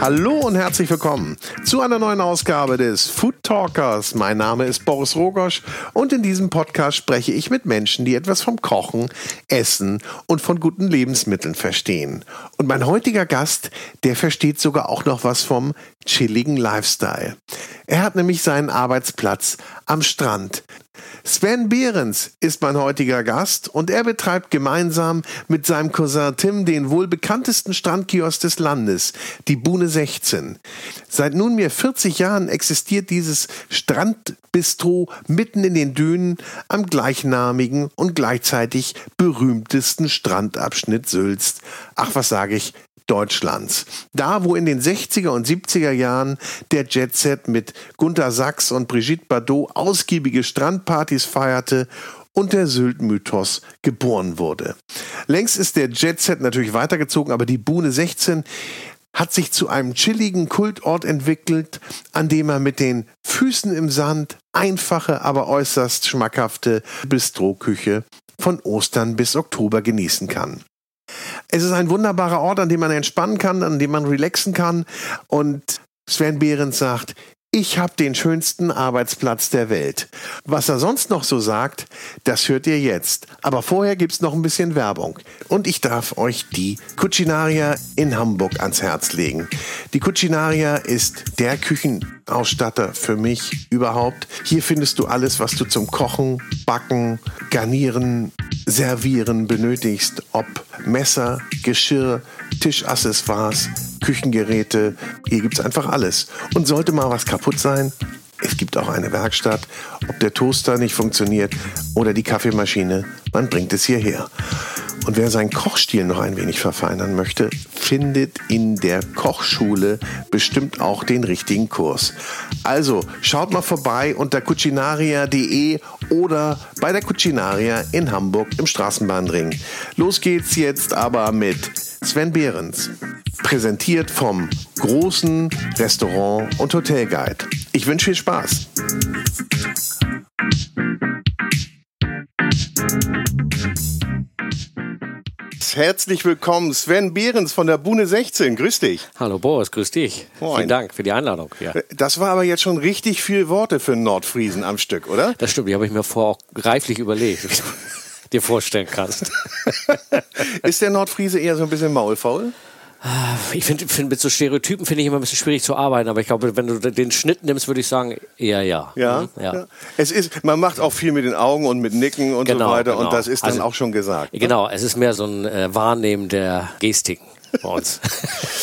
Hallo und herzlich willkommen zu einer neuen Ausgabe des Food Talkers. Mein Name ist Boris Rogosch und in diesem Podcast spreche ich mit Menschen, die etwas vom Kochen, Essen und von guten Lebensmitteln verstehen. Und mein heutiger Gast, der versteht sogar auch noch was vom chilligen Lifestyle. Er hat nämlich seinen Arbeitsplatz am Strand. Sven Behrens ist mein heutiger Gast und er betreibt gemeinsam mit seinem Cousin Tim den wohl bekanntesten Strandkiosk des Landes, die Bune 16. Seit nunmehr 40 Jahren existiert dieses Strandbistro mitten in den Dünen am gleichnamigen und gleichzeitig berühmtesten Strandabschnitt Sülst. Ach, was sage ich, Deutschlands. Da, wo in den 60er und 70er Jahren der Jetset mit Gunter Sachs und Brigitte Bardot ausgiebige Strandpartys feierte und der Sylt-Mythos geboren wurde. Längst ist der Jetset natürlich weitergezogen, aber die Buhne 16 hat sich zu einem chilligen Kultort entwickelt, an dem man mit den Füßen im Sand einfache, aber äußerst schmackhafte Bistroküche von Ostern bis Oktober genießen kann. Es ist ein wunderbarer Ort, an dem man entspannen kann, an dem man relaxen kann. Und Sven Behrens sagt, ich habe den schönsten Arbeitsplatz der Welt. Was er sonst noch so sagt, das hört ihr jetzt. Aber vorher gibt es noch ein bisschen Werbung. Und ich darf euch die Cucinaria in Hamburg ans Herz legen. Die Cucinaria ist der Küchenausstatter für mich überhaupt. Hier findest du alles, was du zum Kochen, Backen, Garnieren, Servieren benötigst. Ob Messer, Geschirr, Tischaccessoires, Küchengeräte. Hier gibt es einfach alles. Und sollte mal was kaputt sein, es gibt auch eine Werkstatt. Ob der Toaster nicht funktioniert oder die Kaffeemaschine, man bringt es hierher. Und wer seinen Kochstil noch ein wenig verfeinern möchte, findet in der Kochschule bestimmt auch den richtigen Kurs. Also schaut mal vorbei unter cucinaria.de oder bei der Cucinaria in Hamburg im Straßenbahnring. Los geht's jetzt aber mit Sven Behrens. Präsentiert vom großen Restaurant und Hotelguide. Ich wünsche viel Spaß. Herzlich willkommen, Sven Behrens von der Bune 16. Grüß dich. Hallo Boris, grüß dich. Moin. Vielen Dank für die Einladung. Ja. Das war aber jetzt schon richtig viel Worte für Nordfriesen am Stück, oder? Das stimmt, die habe ich mir vorher auch reiflich überlegt dir vorstellen kannst. ist der Nordfriese eher so ein bisschen maulfaul? Ich finde, find, mit so Stereotypen finde ich immer ein bisschen schwierig zu arbeiten, aber ich glaube, wenn du den Schnitt nimmst, würde ich sagen, eher ja. Ja, mhm, ja. ja. Es ist, man macht auch viel mit den Augen und mit Nicken und genau, so weiter genau. und das ist dann also, auch schon gesagt. Ne? Genau, es ist mehr so ein äh, Wahrnehmen der Gestiken bei uns.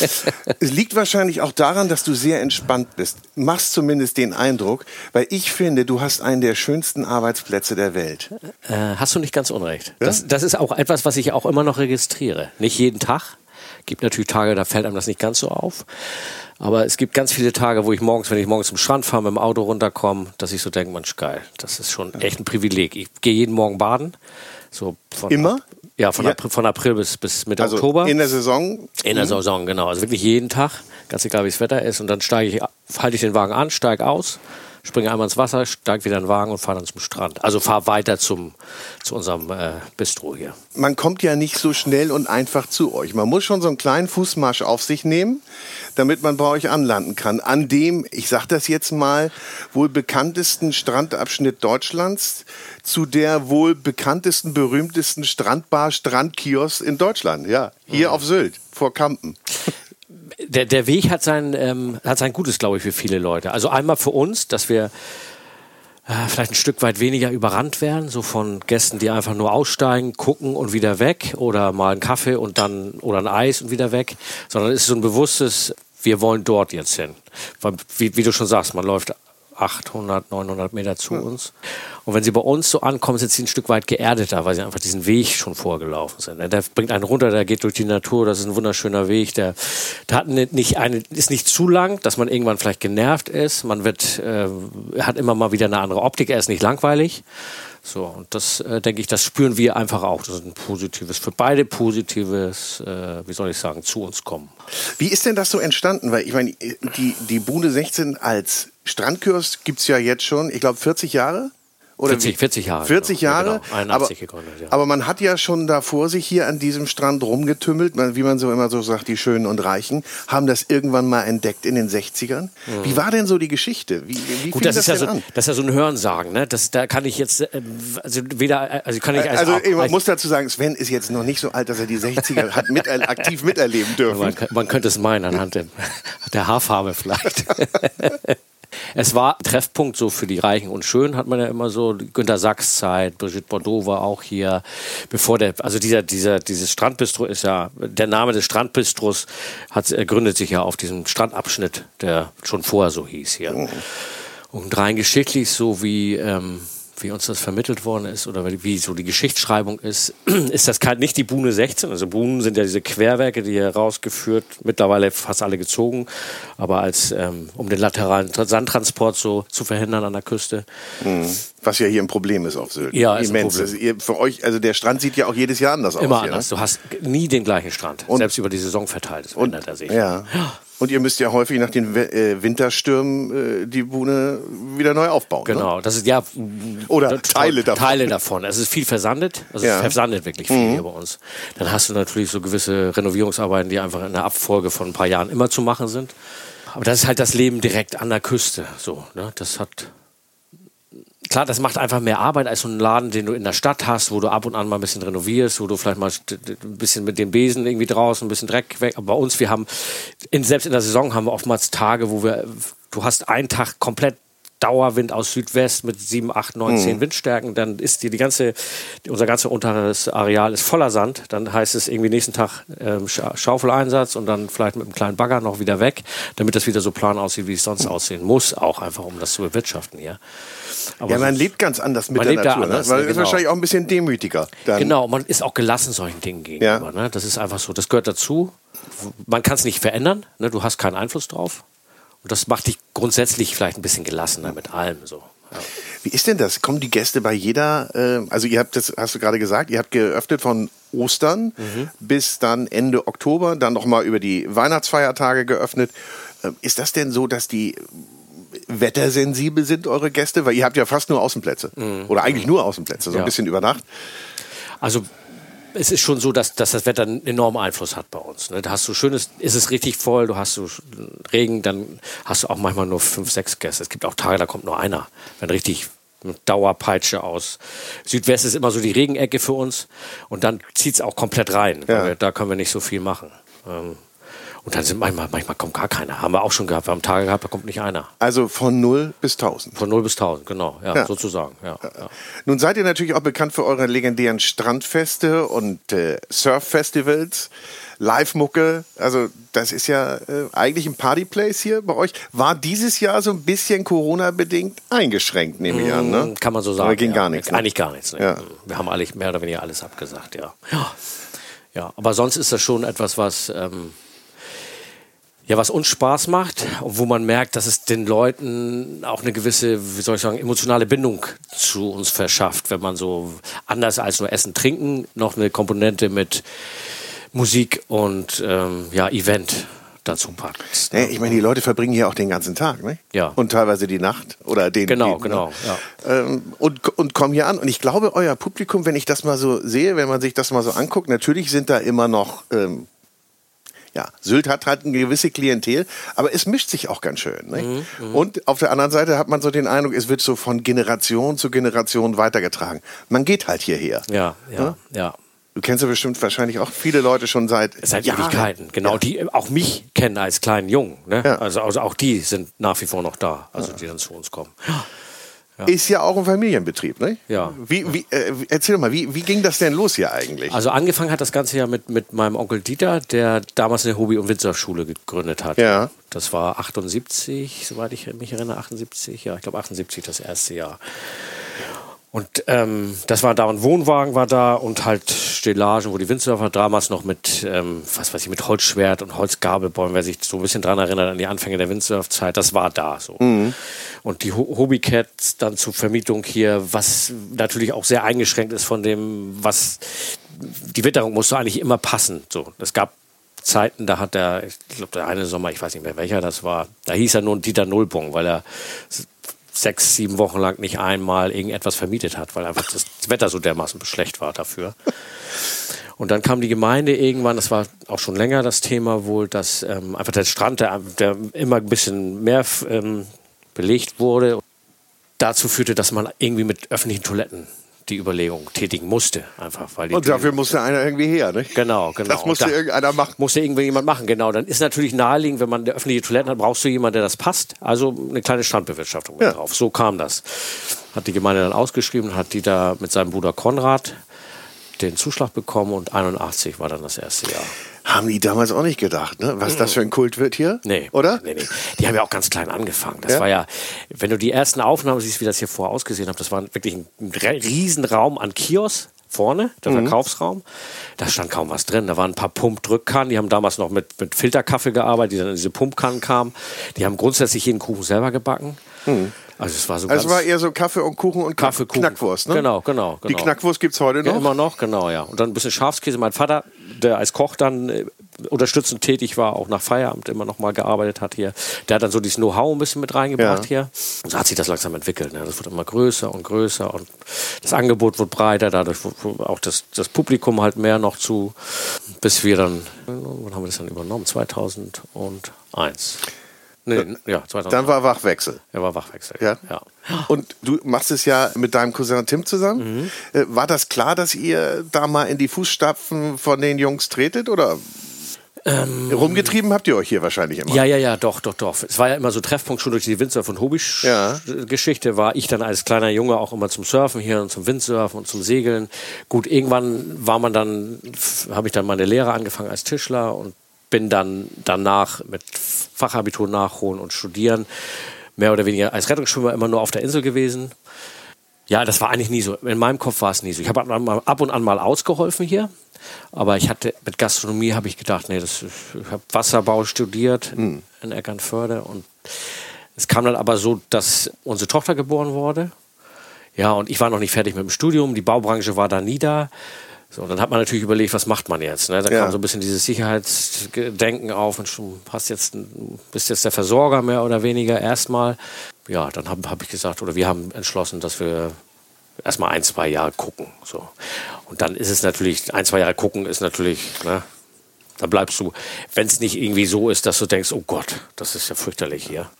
es liegt wahrscheinlich auch daran, dass du sehr entspannt bist. Machst zumindest den Eindruck, weil ich finde, du hast einen der schönsten Arbeitsplätze der Welt. Äh, hast du nicht ganz unrecht. Ja? Das, das ist auch etwas, was ich auch immer noch registriere. Nicht jeden Tag. Gibt natürlich Tage, da fällt einem das nicht ganz so auf. Aber es gibt ganz viele Tage, wo ich morgens, wenn ich morgens zum Strand fahre, mit dem Auto runterkomme, dass ich so denke, Mensch, geil, das ist schon echt ein Privileg. Ich gehe jeden Morgen baden. So von Immer? Ja, von, ja. April, von April bis, bis Mitte also Oktober. In der Saison? In der mhm. Saison, genau. Also wirklich jeden Tag, ganz egal wie das Wetter ist. Und dann steige ich, halte ich den Wagen an, steige aus, springe einmal ins Wasser, steige wieder in den Wagen und fahre dann zum Strand. Also fahre weiter zum, zu unserem äh, Bistro hier. Man kommt ja nicht so schnell und einfach zu euch. Man muss schon so einen kleinen Fußmarsch auf sich nehmen, damit man bei euch anlanden kann. An dem, ich sage das jetzt mal, wohl bekanntesten Strandabschnitt Deutschlands zu der wohl bekanntesten, berühmtesten Strandbar, Strandkiosk in Deutschland. Ja, hier mhm. auf Sylt vor Kampen der, der Weg hat sein, ähm, hat sein Gutes, glaube ich, für viele Leute. Also einmal für uns, dass wir äh, vielleicht ein Stück weit weniger überrannt werden, so von Gästen, die einfach nur aussteigen, gucken und wieder weg oder mal einen Kaffee und dann oder ein Eis und wieder weg, sondern es ist so ein bewusstes, wir wollen dort jetzt hin. Weil, wie, wie du schon sagst, man läuft 800, 900 Meter zu uns. Und wenn sie bei uns so ankommen, sind sie ein Stück weit geerdeter, weil sie einfach diesen Weg schon vorgelaufen sind. Der bringt einen runter, der geht durch die Natur, das ist ein wunderschöner Weg. Der, der hat nicht eine, ist nicht zu lang, dass man irgendwann vielleicht genervt ist. Man wird, äh, hat immer mal wieder eine andere Optik, er ist nicht langweilig. So, und das äh, denke ich, das spüren wir einfach auch. Das ist ein positives, für beide positives, äh, wie soll ich sagen, zu uns kommen. Wie ist denn das so entstanden? Weil ich meine, die, die Bude 16 als Strandkiosk gibt es ja jetzt schon, ich glaube, 40 Jahre. Oder 40, wie? 40 Jahre. 40 genau. Jahre? Ja, genau. 81 aber, gegründet, ja. aber man hat ja schon da vor sich hier an diesem Strand rumgetümmelt, wie man so immer so sagt, die Schönen und Reichen, haben das irgendwann mal entdeckt in den 60ern. Wie war denn so die Geschichte? Wie, wie Gut, das, das, ist ja so, an? das ist ja so ein Hörensagen, ne? Das, da kann ich jetzt, äh, also weder, also kann ich als, Also als, man muss dazu sagen, Sven ist jetzt noch nicht so alt, dass er die 60er hat mit, aktiv miterleben dürfen. Man, man könnte es meinen, anhand der, der Haarfarbe vielleicht. es war ein Treffpunkt so für die Reichen und Schönen, hat man ja immer so. Günter Sachs Zeit, Brigitte Bordeaux war auch hier. Bevor der, also dieser, dieser, dieses Strandbistro ist ja, der Name des Strandbistros hat, äh, gründet sich ja auf diesem Strandabschnitt, der schon vorher so hieß hier. Und rein geschichtlich, so wie, ähm, wie uns das vermittelt worden ist oder wie- so die Geschichtsschreibung ist, ist das nicht die Buhne 16. Also Buhnen sind ja diese Querwerke, die hier rausgeführt, mittlerweile fast alle gezogen, aber als ähm, um den lateralen Tra- Sandtransport so zu verhindern an der Küste. Was ja hier ein Problem ist auf Sylt. Ja, ist ein Immens. Problem. Das- ihr, für euch, also der Strand sieht ja auch jedes Jahr anders aus. Immer anders. Ne? Du hast nie den gleichen Strand, Und- selbst über die Saison verteilt. Das ändert er sich. Ja. Und ihr müsst ja häufig nach den äh, Winterstürmen äh, die Buhne wieder neu aufbauen. Ne? Genau, das ist ja Oder Teile davon. Teile davon. Es ist viel versandet, also Ja. Mhm. es versandet wirklich viel hier bei uns. Dann hast du natürlich so gewisse Renovierungsarbeiten, die einfach in der Abfolge von ein paar Jahren immer zu machen sind. Aber das ist halt das Leben direkt an der Küste. So, ne? Das hat klar, das macht einfach mehr Arbeit als so ein Laden, den du in der Stadt hast, wo du ab und an mal ein bisschen renovierst, wo du vielleicht mal ein bisschen mit dem Besen irgendwie draußen, ein bisschen Dreck weg. Aber bei uns, wir haben, in, selbst in der Saison haben wir oftmals Tage, wo wir, du hast einen Tag komplett Dauerwind aus Südwest mit 7, 8, 9, 10 Windstärken, dann ist dir die ganze, unser ganze unteres Areal ist voller Sand. Dann heißt es irgendwie nächsten Tag ähm, Scha Schaufeleinsatz und dann vielleicht mit einem kleinen Bagger noch wieder weg, damit das wieder so plan aussieht, wie es sonst aussehen muss, auch einfach um das zu bewirtschaften hier. Aber Ja, man lebt ganz anders mit Man der lebt da Natur. anders, ne? Weil ja, es ist genau. wahrscheinlich auch ein bisschen demütiger. Dann. Genau, man ist auch gelassen solchen Dingen gegenüber. Ne? Das ist einfach so, das gehört dazu. Man kann es nicht verändern, ne? du hast keinen Einfluss drauf. Und das macht dich grundsätzlich vielleicht ein bisschen gelassener mit allem. So. Ja. Wie ist denn das? Kommen die Gäste bei jeder, äh, also ihr habt das, hast du gerade gesagt, ihr habt geöffnet von Ostern Mhm. bis dann Ende Oktober, dann nochmal über die Weihnachtsfeiertage geöffnet. Ähm, ist das denn so, dass die wettersensibel sind, eure Gäste? Weil ihr habt ja fast nur Außenplätze. Oder eigentlich nur Außenplätze, so ein Mhm. Ja. bisschen über Nacht. Also es ist schon so, dass, dass das Wetter einen enormen Einfluss hat bei uns. Ne? Da hast du schönes, ist es richtig voll, du hast so Regen, dann hast du auch manchmal nur fünf, sechs Gäste. Es gibt auch Tage, da kommt nur einer. Wenn richtig Dauerpeitsche aus. Südwest ist immer so die Regenecke für uns und dann zieht es auch komplett rein. Ja. da können wir nicht so viel machen. Ähm, Und dann sind manchmal, manchmal kommt gar keiner. Haben wir auch schon gehabt. Wir haben Tage gehabt, da kommt nicht einer. Also von 0 bis 1000. Von 0 bis 1000, genau. Ja, Ja. sozusagen. Ja, ja. Nun seid ihr natürlich auch bekannt für eure legendären Strandfeste und äh, Surffestivals, Live-Mucke. Also das ist ja äh, eigentlich ein Partyplace hier bei euch. War dieses Jahr so ein bisschen Corona-bedingt eingeschränkt, nehme ich an, ne? Kann man so sagen. Oder ging ja. gar nichts. Ne? Eigentlich gar nichts. Ne? Ja. Wir haben eigentlich mehr oder weniger alles abgesagt, ja. Ja, ja aber sonst ist das schon etwas, was, ähm, ja, was uns Spaß macht und wo man merkt, dass es den Leuten auch eine gewisse, wie soll ich sagen, emotionale Bindung zu uns verschafft, wenn man so anders als nur Essen, Trinken noch eine Komponente mit Musik und ähm, ja, Event dazu packt. Nee, ich meine, die Leute verbringen hier auch den ganzen Tag, ne? Ja. Und teilweise die Nacht oder den. Genau, genau, Ne? ja. Ähm, und, und kommen hier an. Und ich glaube, euer Publikum, wenn ich das mal so sehe, wenn man sich das mal so anguckt, natürlich sind da immer noch. Ähm, ja, Sylt hat halt eine gewisse Klientel, aber es mischt sich auch ganz schön. Ne? Mhm, Und auf der anderen Seite hat man so den Eindruck, es wird so von Generation zu Generation weitergetragen. Man geht halt hierher. Ja, ja, ja. Du kennst ja bestimmt wahrscheinlich auch viele Leute schon seit, Seit Jahren. Ewigkeiten, genau, Ja. die auch mich kennen als kleinen Jungen. Ne? Ja. Also, also auch die sind nach wie vor noch da, also die dann zu uns kommen. Ist ja auch ein Familienbetrieb, ne? Ja. Wie, wie, äh, erzähl doch mal, wie, wie ging das denn los hier eigentlich? Also angefangen hat das Ganze ja mit, mit meinem Onkel Dieter, der damals eine Hobby- und Windsurfschule gegründet hat. Ja. Das war 78, soweit ich mich erinnere, 78, ja, ich glaube 78 das erste Jahr. Und ähm, das war da ein Wohnwagen war da und halt Stellagen, wo die Windsurfer damals noch mit, ähm, was weiß ich, mit Holzschwert und Holzgabelbäumen, wer sich so ein bisschen dran erinnert an die Anfänge der Windsurfzeit, das war da so. Und die Ho- Hobbycats dann zur Vermietung hier, was natürlich auch sehr eingeschränkt ist von dem, was die Witterung musste eigentlich immer passen. So, es gab Zeiten, da hat der, ich glaube, der eine Sommer, ich weiß nicht mehr welcher das war, da hieß er nur Dieter Nullbong, weil er sechs, sieben Wochen lang nicht einmal irgendetwas vermietet hat, weil einfach das Wetter so dermaßen schlecht war dafür. Und dann kam die Gemeinde irgendwann, das war auch schon länger das Thema wohl, dass ähm, einfach der Strand, der, der immer ein bisschen mehr ähm, belegt wurde, dazu führte, dass man irgendwie mit öffentlichen Toiletten die Überlegung tätigen musste, einfach weil Und dafür musste einer irgendwie her, ne? Genau, genau. Das musste da irgendeiner machen. Musste irgendjemand machen, genau. Dann ist natürlich naheliegend, wenn man der öffentliche Toiletten hat, brauchst du jemanden, der das passt. Also eine kleine Strandbewirtschaftung Ja. drauf. So kam das. Hat die Gemeinde dann ausgeschrieben, hat die da mit seinem Bruder Konrad den Zuschlag bekommen und 81 war dann das erste Jahr. Haben die damals auch nicht gedacht, ne? Was das für ein Kult wird hier? Nee. Oder? Nee, nee. Die haben ja auch ganz klein angefangen. Das Ja? war ja, wenn du die ersten Aufnahmen siehst, wie das hier vorher ausgesehen hat, das war wirklich ein, Riesenraum an Kiosk vorne, der Mhm. Verkaufsraum. Da stand kaum was drin. Da waren ein paar Pumpdrückkannen. Die haben damals noch mit, mit Filterkaffee gearbeitet, die dann in diese Pumpkannen kamen. Die haben grundsätzlich jeden Kuchen selber gebacken. Also es war so. Also ganz war eher so Kaffee und Kuchen und Kaffee, Kuchen. Knackwurst, ne? Genau, genau, Die genau. Knackwurst gibt's heute noch? Ja, immer noch, genau, ja. Und dann ein bisschen Schafskäse. Mein Vater, der als Koch dann äh, unterstützend tätig war, auch nach Feierabend immer noch mal gearbeitet hat hier, der hat dann so dieses Know-how ein bisschen mit reingebracht Ja. hier. Und so hat sich das langsam entwickelt. Ne? Das wird immer größer und größer und das Angebot wird breiter, dadurch wird auch das, das Publikum halt mehr noch zu, bis wir dann, wann haben wir das dann übernommen? 2001. Nee, ja, 2001. Dann war Wachwechsel. er war Wachwechsel. Ja? ja. Und du machst es ja mit deinem Cousin Tim zusammen. Mhm. Äh, War das klar, dass ihr da mal in die Fußstapfen von den Jungs tretet? Oder rumgetrieben habt ihr euch hier wahrscheinlich immer? Ähm. Ja, ja, ja, doch, doch, doch. Es war ja immer so Treffpunkt schon durch die Windsurf- und Ja. Hobby-Geschichte. War ich dann als kleiner Junge auch immer zum Surfen hier und zum Windsurfen und zum Segeln. Gut, irgendwann war man dann, habe ich dann meine Lehre angefangen als Tischler und bin dann danach mit Fachabitur nachholen und studieren. Mehr oder weniger als Rettungsschwimmer immer nur auf der Insel gewesen. Ja, das war eigentlich nie so. In meinem Kopf war es nie so. Ich habe ab und an mal- ausgeholfen hier, aber ich hatte mit Gastronomie habe ich gedacht, nee, das, ich habe Wasserbau studiert in, in Eckernförde und es kam dann aber so, dass unsere Tochter geboren wurde. Ja, und ich war noch nicht fertig mit dem Studium. Die Baubranche war da nie da. So, und dann hat man natürlich überlegt, was macht man jetzt? Ne? Da Ja. kam so ein bisschen dieses Sicherheitsdenken auf und schon hast jetzt, bist jetzt der Versorger mehr oder weniger erstmal. Ja, dann habe hab ich gesagt, oder wir haben entschlossen, dass wir erstmal ein, zwei Jahre gucken. So. Und dann ist es natürlich, ein, zwei Jahre gucken ist natürlich, ne? Da bleibst du, wenn es nicht irgendwie so ist, dass du denkst, oh Gott, das ist ja fürchterlich hier.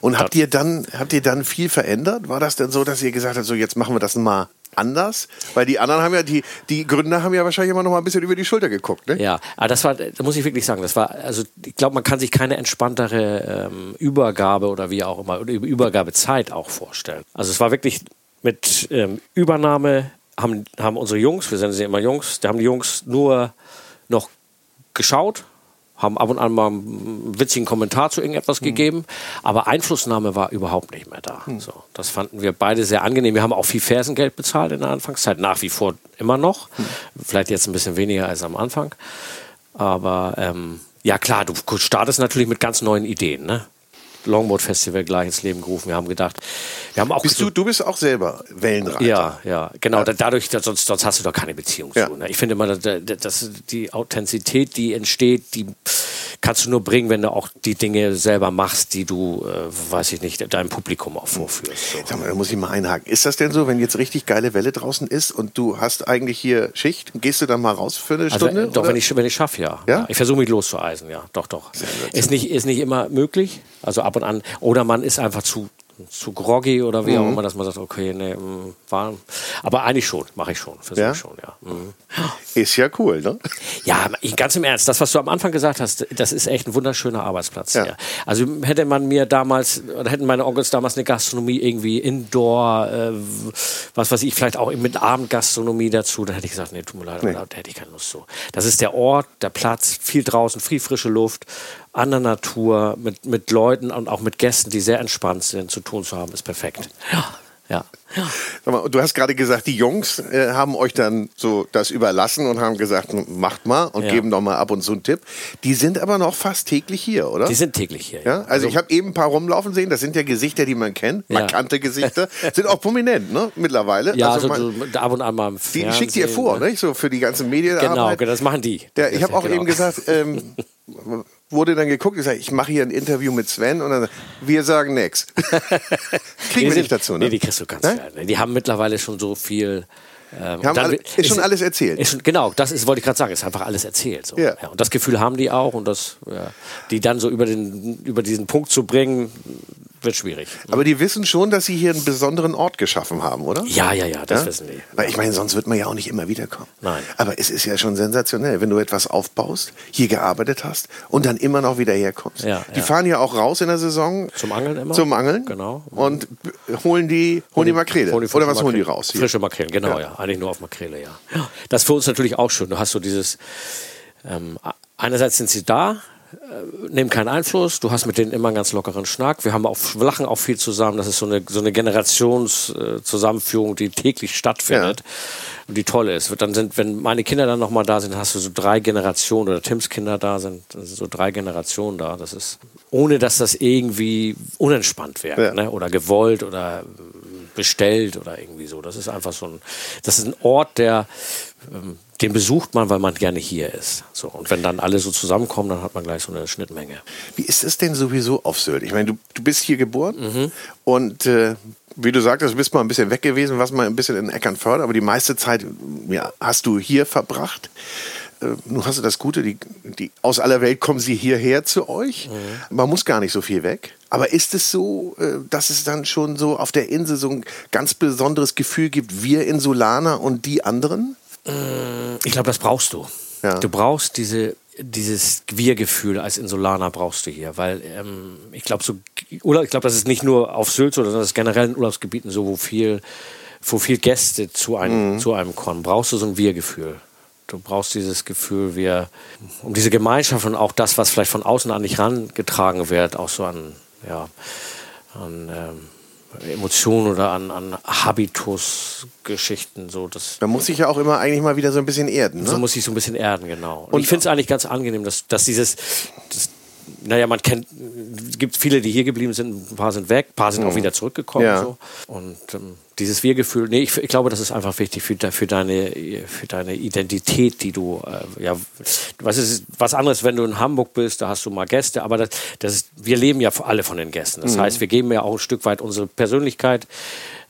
Und habt ihr dann, habt ihr dann viel verändert? War das denn so, dass ihr gesagt habt, so jetzt machen wir das mal anders? Weil die anderen haben ja, die, die Gründer haben ja wahrscheinlich immer noch mal ein bisschen über die Schulter geguckt, ne? Ja, aber das war, da muss ich wirklich sagen, das war, also ich glaube, man kann sich keine entspanntere ähm, Übergabe oder wie auch immer, Übergabezeit auch vorstellen. Also es war wirklich mit ähm, Übernahme, haben, haben unsere Jungs, wir sind ja immer Jungs, da haben die Jungs nur noch geschaut, haben ab und an mal einen witzigen Kommentar zu irgendetwas gegeben, aber Einflussnahme war überhaupt nicht mehr da. So, das fanden wir beide sehr angenehm. Wir haben auch viel Fersengeld bezahlt in der Anfangszeit, nach wie vor immer noch. Vielleicht jetzt ein bisschen weniger als am Anfang. Aber ähm, ja klar, du startest natürlich mit ganz neuen Ideen. Ne? Longboard Festival gleich ins Leben gerufen. Wir haben gedacht, wir haben auch Bist du, du bist auch selber Wellenreiter. ja, ja, genau. Da, dadurch, da, sonst, sonst hast du doch keine Beziehung Ja. zu. Ne? Ich finde immer, dass, dass die Authentizität, die entsteht, die kannst du nur bringen, wenn du auch die Dinge selber machst, die du, äh, weiß ich nicht, deinem Publikum auch vorführst. So. Sag mal, da muss ich mal einhaken. Ist das denn so, wenn jetzt richtig geile Welle draußen ist und du hast eigentlich hier Schicht, gehst du dann mal raus für eine Also, Stunde? äh, doch, oder? wenn ich, wenn ich schaffe, ja. Ja? Ich versuche mich loszueisen, ja. Doch, doch. Ist nicht, ist nicht immer möglich. Also ab und an. Oder man ist einfach zu, zu groggy oder wie Mhm. auch immer, dass man sagt, okay, nee, mh, war. Aber eigentlich schon, mache ich schon. Versuche Ja? ich schon, ja. Mhm. Ist ja cool, ne? Ja, ganz im Ernst, das, was du am Anfang gesagt hast, das ist echt ein wunderschöner Arbeitsplatz Ja. hier. Also hätte man mir damals, oder hätten meine Onkels damals eine Gastronomie irgendwie Indoor, äh, was weiß ich, vielleicht auch mit Abendgastronomie dazu, dann hätte ich gesagt, nee, tut mir leid, aber da hätte ich keine Lust so. Das ist der Ort, der Platz, viel draußen, viel frische Luft, an der Natur, mit, mit Leuten und auch mit Gästen, die sehr entspannt sind, zu tun zu haben, ist perfekt. Ja, ja. ja. Du hast gerade gesagt, die Jungs äh, haben euch dann so das überlassen und haben gesagt, macht mal und Ja. geben noch mal ab und zu einen Tipp. Die sind aber noch fast täglich hier, oder? Die sind täglich hier. ja, also, ich habe eben ein paar rumlaufen sehen. Das sind ja Gesichter, die man kennt, Ja. markante Gesichter, sind auch prominent, ne? Mittlerweile. Ja, also, man, du, ab und an mal im die Fernsehen. schickt ihr vor, ne? So für die ganze Medienarbeit. Genau, genau, das machen die. Ja, ich habe auch Genau. eben gesagt, ähm, wurde dann geguckt, ich, sag, ich mache hier ein Interview mit Sven und dann wir sagen nix. Kriegen wir nicht dazu, ne? Nee, die kriegst du ganz Ne? ne? Die haben mittlerweile schon so viel. Ähm, dann alle, wird- ist schon alles erzählt. Ist schon, genau, das ist, wollte ich gerade sagen, ist einfach alles erzählt. So. Ja. und das Gefühl haben die auch und das, ja, die dann so über, den, über diesen Punkt zu bringen, wird schwierig. Aber die wissen schon, dass sie hier einen besonderen Ort geschaffen haben, oder? Ja, ja, ja, das Ja? wissen die. Weil ich meine, sonst wird man ja auch nicht immer wiederkommen. Nein. Aber es ist ja schon sensationell, wenn du etwas aufbaust, hier gearbeitet hast und dann immer noch wieder herkommst. Ja, die ja. fahren ja auch raus in der Saison. Zum Angeln immer? Zum Angeln. Genau. Und holen die, holen die Makrele. Holen die Oder was holen die raus? Hier? Frische Makrelen, genau, ja. Eigentlich nur auf Makrele, ja. ja. Das ist für uns natürlich auch schön. Du hast so dieses, ähm, einerseits sind sie da, nehmen keinen Einfluss, du hast mit denen immer einen ganz lockeren Schnack. Wir haben auch, lachen auch viel zusammen. Das ist so eine, so eine Generationszusammenführung, äh, die täglich stattfindet und die toll ist. Dann sind, wenn meine Kinder dann nochmal da sind, hast du so drei Generationen oder Tims Kinder da sind, dann sind so drei Generationen da. Das ist, ohne dass das irgendwie unentspannt wäre Ja. ne? oder gewollt oder bestellt oder irgendwie so. Das ist einfach so ein, das ist ein Ort, der, ähm, den besucht man, weil man gerne hier ist. So. Und wenn dann alle so zusammenkommen, dann hat man gleich so eine Schnittmenge. Wie ist es denn sowieso auf Sylt? Ich meine, du, du bist hier geboren Mhm. und äh, wie du sagtest, du bist mal ein bisschen weg gewesen, warst mal ein bisschen in Eckernförde, aber die meiste Zeit ja, hast du hier verbracht. Äh, Nun hast du das Gute, die, die, aus aller Welt kommen sie hierher zu euch. Mhm. Man muss gar nicht so viel weg. Aber ist es so, äh, dass es dann schon so auf der Insel so ein ganz besonderes Gefühl gibt, wir Insulaner und die anderen? Ich glaube, das brauchst du. Ja. Du brauchst diese, dieses Wir-Gefühl als Insulaner brauchst du hier, weil ähm, ich glaube, so, Urlaub- ich glaube, das ist nicht nur auf Sylt so, sondern das ist generell in Urlaubsgebieten so, wo viel, wo viel Gäste zu einem, zu einem kommen. Brauchst du so ein Wir-Gefühl. Du brauchst dieses Gefühl, wir, um diese Gemeinschaft und auch das, was vielleicht von außen an dich rangetragen wird, auch so an, ja, an ähm, Emotionen oder an, an Habitus-Geschichten, so das. Man muss sich ja auch immer eigentlich mal wieder so ein bisschen erden. Ne? So muss ich so ein bisschen erden, genau. Und, Und- ich finde es eigentlich ganz angenehm, dass, dass dieses, das, naja, man kennt, es gibt viele, die hier geblieben sind, ein paar sind weg, ein paar sind auch wieder zurückgekommen. Ja. So. Und ähm, dieses Wir-Gefühl, nee, ich, ich glaube, das ist einfach wichtig für, für, deine, für deine Identität, die du, äh, ja, was ist was anderes, wenn du in Hamburg bist, da hast du mal Gäste, aber das, das ist, wir leben ja alle von den Gästen. Mhm. Das heißt, wir geben ja auch ein Stück weit unsere Persönlichkeit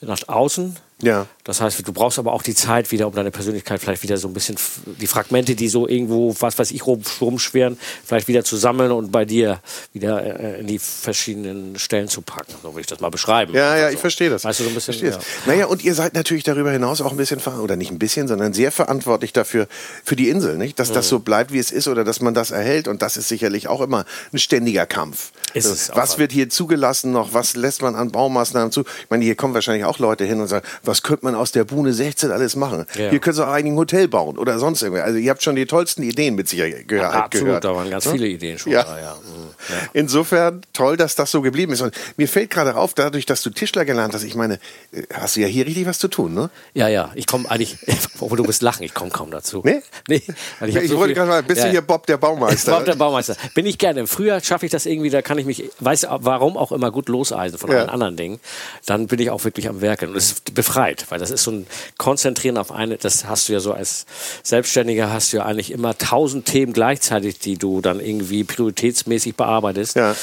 nach außen. Ja. Das heißt, du brauchst aber auch die Zeit wieder, um deine Persönlichkeit vielleicht wieder so ein bisschen, die Fragmente, die so irgendwo, was weiß ich, rum, rumschwirren, vielleicht wieder zu sammeln und bei dir wieder äh, in die verschiedenen Stellen zu packen. So würde ich das mal beschreiben. Ja, ja, so. ich verstehe das. Weißt du, so ein bisschen. Ja. Naja, und ihr seid natürlich darüber hinaus auch ein bisschen, oder nicht ein bisschen, sondern sehr verantwortlich dafür, für die Insel, nicht? Dass Mhm. das so bleibt, wie es ist oder dass man das erhält. Und das ist sicherlich auch immer ein ständiger Kampf. Ist Also, es was wird hier zugelassen noch? Was lässt man an Baumaßnahmen zu? Ich meine, hier kommen wahrscheinlich auch Leute hin und sagen, was könnte man aus der Buhne 16 alles machen? Ja. Hier könnt ihr auch ein Hotel bauen oder sonst irgendwas. Also ihr habt schon die tollsten Ideen mit Sicherheit ge Absolut, gehört. da waren ganz Ne? viele Ideen schon Ja. da, ja. Mhm. ja. Insofern toll, dass das so geblieben ist. Und mir fällt gerade auf, dadurch, dass du Tischler gelernt hast, ich meine, äh, hast du ja hier richtig was zu tun, ne? Ja, ja, ich komme eigentlich, obwohl du bist lachen, ich komme kaum dazu. Nee? Nee, weil Ich, hab so wollte gerade mal, bist Ja. du hier Bob der Baumeister? Bob der Baumeister. Bin ich gerne. Früher schaffe ich das irgendwie, da kann ich mich, weiß warum auch immer gut loseisen von Ja. allen anderen Dingen. Dann bin ich auch wirklich am Werken. Und es ist befreit, weil das ist so ein Konzentrieren auf eine, das hast du ja so als Selbstständiger hast du ja eigentlich immer tausend Themen gleichzeitig, die du dann irgendwie prioritätsmäßig bearbeitest. Ja.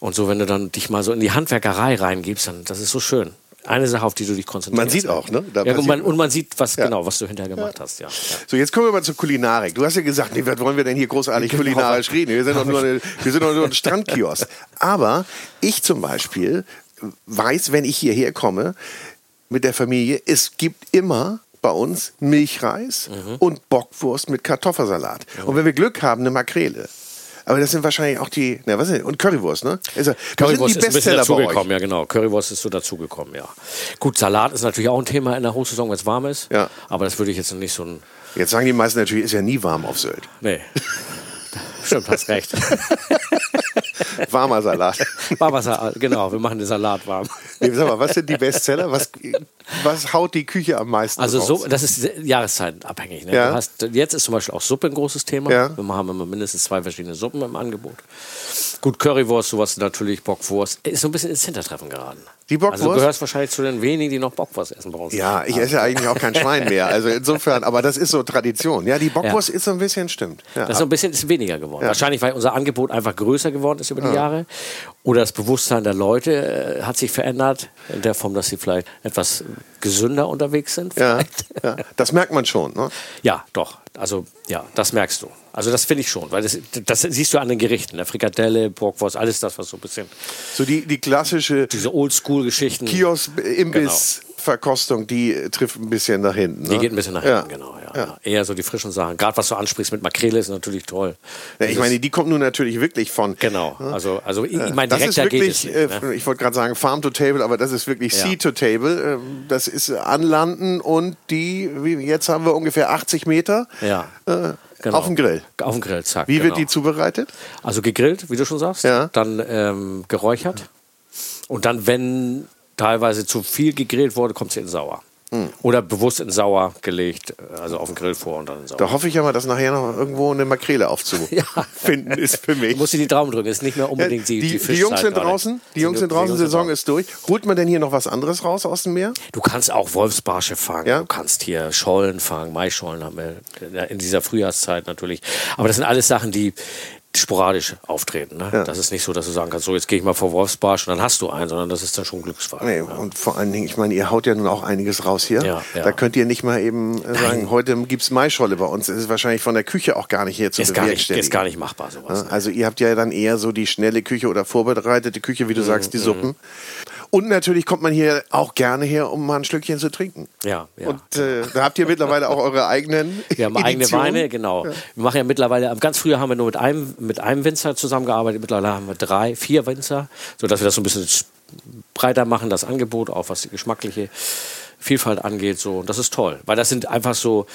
Und so, wenn du dann dich mal so in die Handwerkerei reingibst, dann, das ist so schön. Eine Sache, auf die du dich konzentrierst. Man sieht auch, ne? Ja, und, man, und man sieht, was Ja. genau, was du hinterher gemacht hast, ja. ja. So, jetzt kommen wir mal zur Kulinarik. Du hast ja gesagt, nee, was wollen wir denn hier großartig Genau. kulinarisch reden? Wir sind doch nur, eine, wir sind doch nur ein Strandkiosk. Aber ich zum Beispiel weiß, wenn ich hierher komme mit der Familie, es gibt immer bei uns Milchreis Mhm. und Bockwurst mit Kartoffelsalat. Und wenn wir Glück haben, eine Makrele. Aber das sind wahrscheinlich auch die, na was ist? Und Currywurst, ne? Also, Currywurst ist ein bisschen dazugekommen, ja genau. Currywurst ist so dazugekommen, ja. Gut, Salat ist natürlich auch ein Thema in der Hochsaison, wenn es warm ist. Ja. Aber das würde ich jetzt nicht so ein. Jetzt sagen die meisten natürlich, ist ja nie warm auf Sylt. Nee. Stimmt, hast recht. Warmer Salat. Warmer Salat, genau, wir machen den Salat warm. Nee, sag mal, was sind die Bestseller? Was, was haut die Küche am meisten Also raus? so, das ist jahreszeitenabhängig. Ne? Ja. Hast, jetzt ist zum Beispiel auch Suppe ein großes Thema. Ja. Wir haben immer mindestens zwei verschiedene Suppen im Angebot. Gut, Currywurst, sowas natürlich, Bockwurst. Ist so ein bisschen ins Hintertreffen geraten. Die Bockwurst? Also du gehörst wahrscheinlich zu den wenigen, die noch Bockwurst essen bei uns. Ja, ich esse ja eigentlich auch kein Schwein mehr. Also insofern, aber das ist so Tradition. Ja, die Bockwurst ist so ein bisschen, stimmt. Ja. Das ist so ein bisschen ist weniger geworden. Wahrscheinlich, weil unser Angebot einfach größer geworden ist über die Jahre. Oder das Bewusstsein der Leute äh, hat sich verändert, in der Form, dass sie vielleicht etwas gesünder unterwegs sind. ja, ja, das merkt man schon. Ne? Ja, doch. Also, ja, das merkst du. Also, das finde ich schon, weil das, das siehst du an den Gerichten. Der Frikadelle, Bockwurst, alles das, was so ein bisschen So die, die klassische diese Oldschool-Geschichten. Kiosk-Imbiss-Verkostung, die trifft ein bisschen nach hinten. Ne? Die geht ein bisschen nach Ja. hinten, genau. Ja, ja. Eher so die frischen Sachen. Gerade was du ansprichst mit Makrele ist natürlich toll. Ja, ich meine, die kommt nun natürlich wirklich von. Genau. Also, also ich meine, Das ist direkter geht wirklich, es nicht. äh, Ne? ich wollte gerade sagen Farm to Table, aber das ist wirklich Ja. Sea to Table. Ähm, Das ist Anlanden und die, jetzt haben wir ungefähr 80 Meter Ja. äh, Genau. auf dem Grill. Auf dem Grill, zack. Wie genau. wird die zubereitet? Also gegrillt, wie du schon sagst. Ja. Dann ähm, geräuchert. Und dann, wenn teilweise zu viel gegrillt wurde, kommt sie in sauer. Hm. Oder bewusst in sauer gelegt, also auf den Grill vor und dann in sauer. Da hoffe ich ja mal, dass nachher noch irgendwo eine Makrele aufzufinden ist für mich. Musst dir die Daumen drücken, ist nicht mehr Ja, unbedingt die, die, die, die Jungs sind draußen, die Jungs sind draußen, Saison ist durch. Holt man denn hier noch was anderes raus aus dem Meer? Du kannst auch Wolfsbarsche fangen, Ja. du kannst hier Schollen fangen, Maischollen haben wir in dieser Frühjahrszeit natürlich. Aber das sind alles Sachen, die sporadisch auftreten. Ne? Ja. Das ist nicht so, dass du sagen kannst, so jetzt gehe ich mal vor Wolfsbarsch und dann hast du einen, sondern das ist dann schon Glücksfall. Nee, Ja. und vor allen Dingen, ich meine, ihr haut ja nun auch einiges raus hier. Ja. Da könnt ihr nicht mal eben äh, sagen, heute gibt's Maischolle bei uns. Das ist wahrscheinlich von der Küche auch gar nicht hier zu Ist gar, nicht, ist gar nicht machbar sowas. Ja, Also ihr habt ja dann eher so die schnelle Küche oder vorbereitete Küche, Mhm, wie du sagst, die Suppen. Und natürlich kommt man hier auch gerne her, um mal ein Schlückchen zu trinken. Ja, ja. Und äh, da habt ihr mittlerweile auch eure eigenen Wir haben eigene. Weine, genau. Wir machen ja mittlerweile, ganz früher haben wir nur mit einem, mit einem Winzer zusammengearbeitet, mittlerweile haben wir drei, vier Winzer, sodass wir das so ein bisschen breiter machen, das Angebot, auch was die geschmackliche Vielfalt angeht. So. Und das ist toll, weil das sind einfach so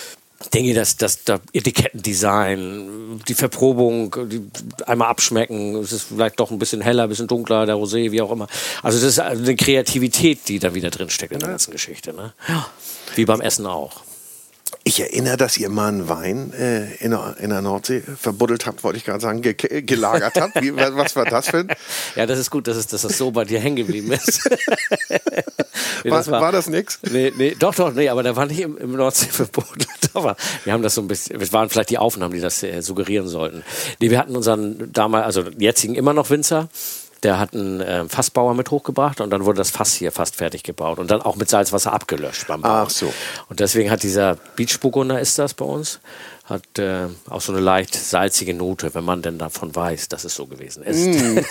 Dinge, das, das, das Etikettendesign, die Verprobung, die einmal abschmecken, es ist vielleicht doch ein bisschen heller, ein bisschen dunkler, der Rosé, wie auch immer. Also das ist eine Kreativität, die da wieder drin steckt in der ganzen Geschichte. Ne? Ja. Wie beim Essen auch. Ich erinnere, dass ihr mal einen Wein äh, in, der, in der Nordsee verbuddelt habt, wollte ich gerade sagen, ge gelagert habt. Wie, was war das für ein? Ja, das ist gut, dass, es, dass das so bei dir hängen geblieben ist. Nee, War, war das nix? Nee, nee, doch, doch, nee, aber da war nicht im, im Nordseeverbot. Aber wir haben das so ein bisschen, es waren vielleicht die Aufnahmen, die das äh, suggerieren sollten. Nee, wir hatten unseren damals, also jetzigen immer noch Winzer, der hat einen äh, Fassbauer mit hochgebracht und dann wurde das Fass hier fast fertig gebaut und dann auch mit Salzwasser abgelöscht beim Bau. Ach so. Und deswegen hat dieser Beachburgunder ist das bei uns, hat äh, auch so eine leicht salzige Note, wenn man denn davon weiß, dass es so gewesen ist. Mm.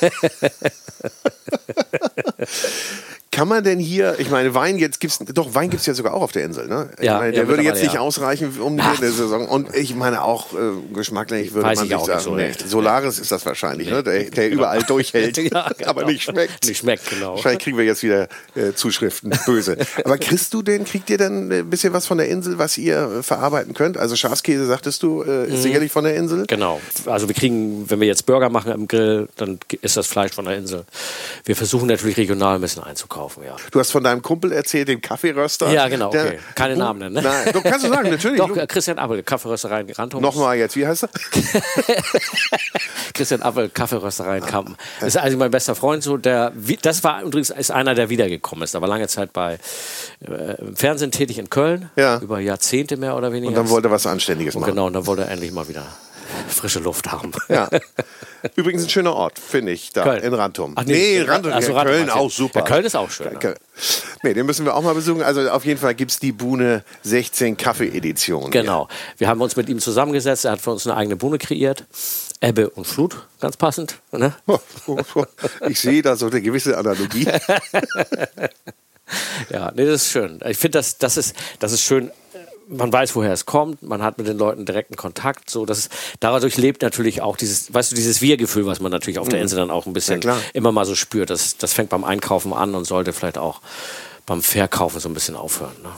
Kann man denn hier, ich meine, Wein jetzt gibt's, doch, Wein gibt's ja sogar auch auf der Insel, ne? Ich Ja, meine, ja, der würde jetzt nicht ja. ausreichen um die Ach. der Saison. Und ich meine auch äh, geschmacklich würde Weiß man ich sich sagen, so nee. Solaris ist das wahrscheinlich, ne? Der, der überall durchhält, Ja, genau. aber nicht schmeckt. Nicht schmeckt, genau. Wahrscheinlich kriegen wir jetzt wieder äh, Zuschriften, böse. Aber kriegst du denn, kriegt ihr denn ein bisschen was von der Insel, was ihr äh, verarbeiten könnt? Also Schafskäse, sagtest du, äh, ist sicherlich von der Insel? Genau. Also wir kriegen, wenn wir jetzt Burger machen am Grill, dann ist das Fleisch von der Insel. Wir versuchen natürlich regional ein bisschen einzukaufen, ja. Du hast von deinem Kumpel erzählt, dem Kaffeeröster. Ja, genau, Der- okay. Keine Wo- Namen nennen, ne? Nein, doch, kannst du sagen, natürlich. Doch, äh, Christian Appel, Kaffeerösterei in Rantum. Nochmal jetzt, wie heißt er? Christian Appel, Kaffeerösterei in Kampen. Das ist also mein bester Freund so, der, das war übrigens ist einer, der wiedergekommen ist. War lange Zeit bei äh, im Fernsehen tätig in Köln. Ja. Über Jahrzehnte mehr oder weniger. Und dann wollte er was Anständiges Und machen. genau, und dann wollte er endlich mal wieder frische Luft haben. Ja. Übrigens ein schöner Ort, finde ich, da Köln. in Rantum. Ach, nee, Rantum, ach so, ja, Rantum Köln auch super. Ja, Köln ist auch schön, Köln. Nee, den müssen wir auch mal besuchen. Also auf jeden Fall gibt es die Buhne 16 Kaffee-Edition. Genau. Wir haben uns mit ihm zusammengesetzt. Er hat für uns eine eigene Bohne kreiert. Ebbe und Flut, ganz passend. Ne? Ich sehe da so eine gewisse Analogie. Ja, nee, das ist schön. Ich finde, das, das, ist, das ist schön. Man weiß, woher es kommt. Man hat mit den Leuten direkten Kontakt. So, das ist, dadurch lebt natürlich auch dieses, weißt du, dieses Wir-Gefühl, was man natürlich auf der Insel dann auch ein bisschen Ja, immer mal so spürt. Das, das fängt beim Einkaufen an und sollte vielleicht auch beim Verkaufen so ein bisschen aufhören. Ne?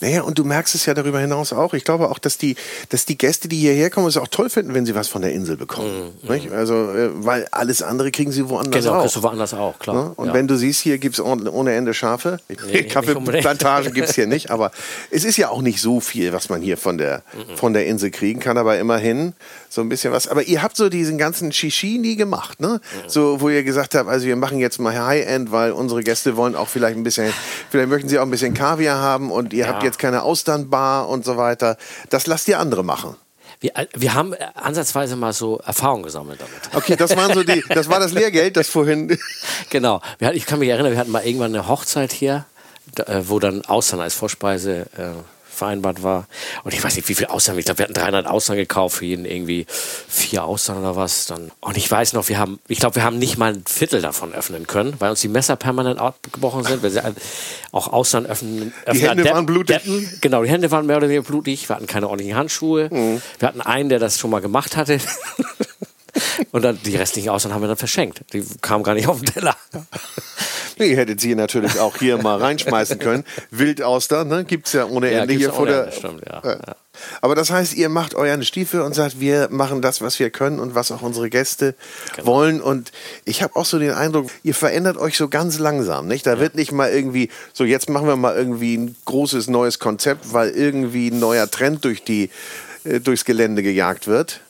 Naja, und du merkst es ja darüber hinaus auch. Ich glaube auch, dass die, dass die Gäste, die hierher kommen, es auch toll finden, wenn sie was von der Insel bekommen. Mm, mm. Also, äh, weil alles andere kriegen sie woanders genau, auch. Genau, woanders auch, klar. Ne? Und ja. wenn du siehst, hier gibt es ohne Ende Schafe. Nee, Kaffeeplantagen gibt es hier nicht, aber es ist ja auch nicht so viel, was man hier von der, mm, von der Insel kriegen kann, aber immerhin so ein bisschen was. Aber ihr habt so diesen ganzen Shishi nie gemacht, ne? So, wo ihr gesagt habt, also wir machen jetzt mal High-End, weil unsere Gäste wollen auch vielleicht ein bisschen, vielleicht möchten sie auch ein bisschen Kaviar haben und ihr ja. habt jetzt keine Austernbar und so weiter. Das lasst ihr andere machen. Wir, äh, wir haben äh, ansatzweise mal so Erfahrungen gesammelt damit. Okay, das waren so die, das war das Lehrgeld, das vorhin. genau. Ich kann mich erinnern, wir hatten mal irgendwann eine Hochzeit hier, äh, wo dann Austern als Vorspeise vereinbart war. Und ich weiß nicht, wie viel Austern. Ich glaube, wir hatten 300 Austern gekauft, für jeden irgendwie vier Austern oder was. Dann. Und ich weiß noch, wir haben, ich glaube, wir haben nicht mal ein Viertel davon öffnen können, weil uns die Messer permanent abgebrochen sind. Wir auch Austern öffnen. Die Hände waren blutig. Deppen, genau, die Hände waren mehr oder weniger blutig. Wir hatten keine ordentlichen Handschuhe. Mhm. Wir hatten einen, der das schon mal gemacht hatte. Und dann die restlichen Austern haben wir dann verschenkt. Die kamen gar nicht auf den Teller. Ihr hättet sie natürlich auch hier mal reinschmeißen können. Wildaustern, ne? Gibt es ja ohne ja, Ende hier vor der. Stimmt, ja. ja. Aber das heißt, ihr macht euren Stiefel und sagt, wir machen das, was wir können und was auch unsere Gäste genau. wollen. Und ich habe auch so den Eindruck, ihr verändert euch so ganz langsam, nicht? Da wird nicht mal irgendwie, so jetzt machen wir mal irgendwie ein großes neues Konzept, weil irgendwie ein neuer Trend durch die, äh, durchs Gelände gejagt wird.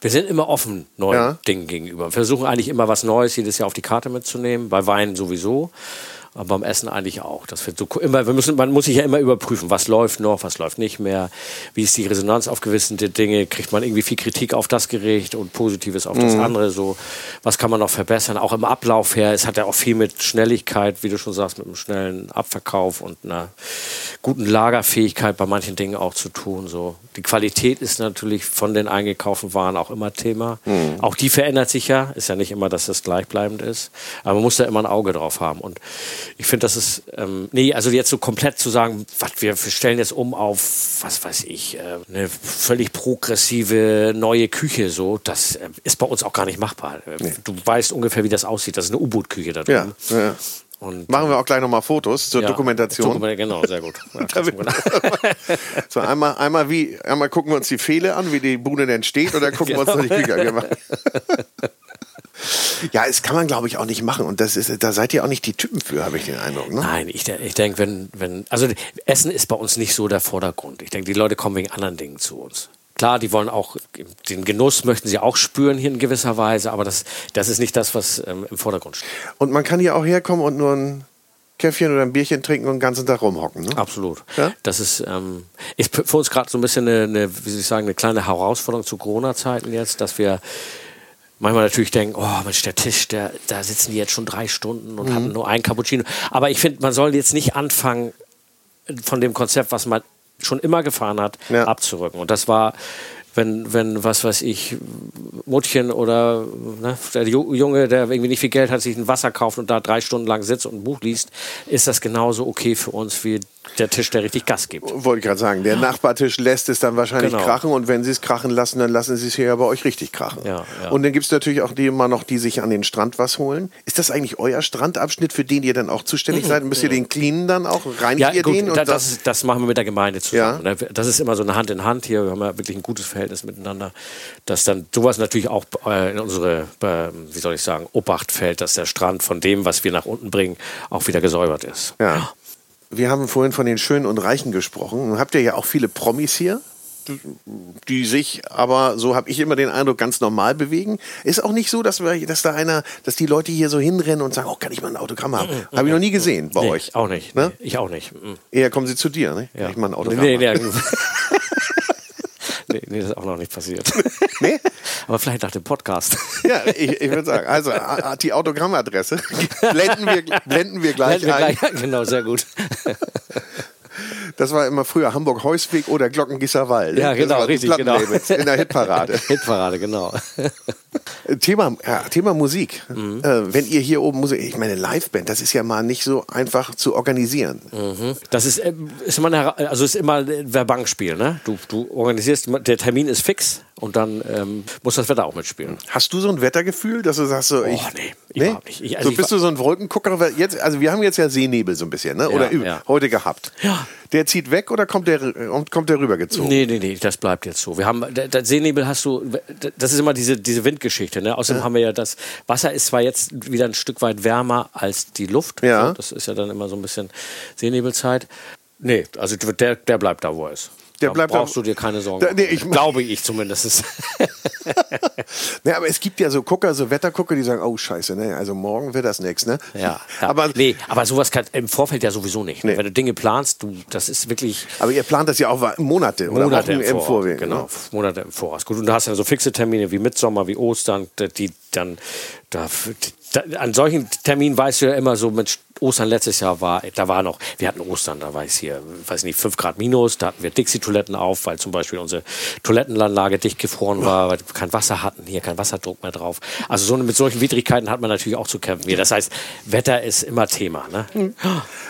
Wir sind immer offen neuen ja. Dingen gegenüber. Wir versuchen eigentlich immer was Neues jedes Jahr auf die Karte mitzunehmen. Bei Wein sowieso aber beim Essen eigentlich auch. Das wird so immer, wir müssen, man muss sich ja immer überprüfen, was läuft noch, was läuft nicht mehr, wie ist die Resonanz auf gewisse Dinge, kriegt man irgendwie viel Kritik auf das Gericht und Positives auf das mhm. andere, so, was kann man noch verbessern, auch im Ablauf her, es hat ja auch viel mit Schnelligkeit, wie du schon sagst, mit einem schnellen Abverkauf und einer guten Lagerfähigkeit bei manchen Dingen auch zu tun, so. Die Qualität ist natürlich von den eingekauften Waren auch immer Thema. Mhm. Auch die verändert sich ja, ist ja nicht immer, dass das gleichbleibend ist, aber man muss da immer ein Auge drauf haben und ich finde, das ist, ähm, nee, also jetzt so komplett zu sagen, was wir, wir stellen jetzt um auf, was weiß ich, äh, eine völlig progressive neue Küche, so, das äh, ist bei uns auch gar nicht machbar. Äh, nee. Du weißt ungefähr, wie das aussieht. Das ist eine U-Boot-Küche da drüben. Ja, ja. Und, Machen wir auch gleich nochmal Fotos zur ja, Dokumentation. Dokument, genau, sehr gut. Ja, so einmal, einmal wie, einmal gucken wir uns die Fehle an, wie die Bude denn steht, oder gucken genau. wir uns noch die Küche an. Ja, das kann man, glaube ich, auch nicht machen. Und das ist, da seid ihr auch nicht die Typen für, habe ich den Eindruck. Ne? Nein, ich, ich denke, wenn, wenn, also Essen ist bei uns nicht so der Vordergrund. Ich denke, die Leute kommen wegen anderen Dingen zu uns. Klar, die wollen auch, den Genuss möchten sie auch spüren hier in gewisser Weise, aber das, das ist nicht das, was ähm, im Vordergrund steht. Und man kann hier auch herkommen und nur ein Käffchen oder ein Bierchen trinken und den ganzen Tag rumhocken. Ne? Absolut. Ja? Das ist, ähm, ist für uns gerade so ein bisschen eine, eine, wie soll ich sagen, eine kleine Herausforderung zu Corona-Zeiten jetzt, dass wir manchmal natürlich denken, oh Mensch, der Tisch, der, da sitzen die jetzt schon drei Stunden und mhm. haben nur ein Cappuccino. Aber ich finde, man soll jetzt nicht anfangen, von dem Konzept, was man schon immer gefahren hat, ja. abzurücken. Und das war wenn, wenn, was weiß ich, Muttchen oder ne, der Junge, der irgendwie nicht viel Geld hat, sich ein Wasser kauft und da drei Stunden lang sitzt und ein Buch liest, ist das genauso okay für uns wie der Tisch, der richtig Gas gibt. Wollte ich gerade sagen. Der Nachbartisch lässt es dann wahrscheinlich genau. krachen und wenn sie es krachen lassen, dann lassen sie es hier bei euch richtig krachen. Ja, ja. Und dann gibt es natürlich auch die immer noch, die sich an den Strand was holen. Ist das eigentlich euer Strandabschnitt, für den ihr dann auch zuständig mhm. seid? Müsst ihr den cleanen dann auch? Reinigt ja, ihr gut, den? Da, das, das, machen wir mit der Gemeinde zusammen. Ja. Das ist immer so eine Hand in Hand hier. Wir haben ja wirklich ein gutes Verhältnis miteinander. Dass dann sowas natürlich auch äh, in unsere, äh, wie soll ich sagen, Obacht fällt, dass der Strand von dem, was wir nach unten bringen, auch wieder gesäubert ist. Ja wir haben vorhin von den Schönen und Reichen gesprochen. habt ihr ja auch viele Promis hier, die sich aber, so habe ich immer den Eindruck, ganz normal bewegen. Ist auch nicht so, dass, wir, dass da einer, dass die Leute hier so hinrennen und sagen, oh, kann ich mal ein Autogramm haben? Mhm. Habe ich noch nie gesehen bei nee, euch. Auch nicht. Ne? Ich auch nicht. Mhm. Eher kommen sie zu dir, ne? Ja. Kann ich mal ein Autogramm nee, nee, Nee, nee, das ist auch noch nicht passiert. nee? Aber vielleicht nach dem Podcast. Ja, ich, ich würde sagen, also die Autogrammadresse blenden wir, blenden wir gleich blenden wir ein. Gleich, genau, sehr gut. Das war immer früher Hamburg-Heusweg oder Glockengießerwald. Ja, genau, richtig, genau. In der Hitparade. Hitparade, genau. Thema, ja, Thema Musik. Mhm. Äh, wenn ihr hier oben Musik, ich meine Liveband, das ist ja mal nicht so einfach zu organisieren. Mhm. Das ist, äh, ist immer eine, also ist immer ein Verbankspiel, ne? Du, du organisierst, der Termin ist fix und dann ähm, muss das Wetter auch mitspielen. Hast du so ein Wettergefühl, dass du sagst so, ich, Oh, nee, überhaupt nicht. Ich- also so ich bist du so ein Wolkengucker? Weil Jetzt, also wir haben jetzt ja Seenebel so ein bisschen, ne? Oder üb- ja. heute gehabt. Ja. Der zieht weg oder kommt der, kommt der rübergezogen? Nee, nee, nee, das bleibt jetzt so. Wir haben, der, der Seenebel hast du, das ist immer diese, diese Windgeschichte. Ne? Außerdem haben wir ja das, Wasser ist zwar jetzt wieder ein Stück weit wärmer als die Luft. Ja. So, das ist ja dann immer so ein bisschen Seenebelzeit. Nee, also der, der bleibt da, wo er ist. Der da bleibt brauchst du dir keine Sorgen. Da- nee, ich- Glaube ich zumindest. Ja, aber es gibt ja so Gucker, so Wettergucker, die sagen, oh scheiße, ne? also morgen wird das nichts. Ne? ja, ja. Aber, nee, aber sowas kann im Vorfeld ja sowieso nicht. ne? Nee. Wenn du Dinge planst, du, das ist wirklich aber ihr plant das ja auch Monate oder Monate im, im. Vorweg. Genau, Ne? Monate im Voraus. Gut, und du hast ja so fixe Termine wie Mitsommer, wie Ostern, die dann da, da, an solchen Terminen weißt du ja immer so mit Ostern letztes Jahr war, da war noch, wir hatten Ostern, da war es hier, weiß nicht, 5 Grad minus, da hatten wir Dixie-Toiletten auf, weil zum Beispiel unsere Toilettenanlage dicht gefroren war, weil wir kein Wasser hatten, hier kein Wasserdruck mehr drauf. Also so mit solchen Widrigkeiten hat man natürlich auch zu kämpfen. Hier. Das heißt, Wetter ist immer Thema. Ne?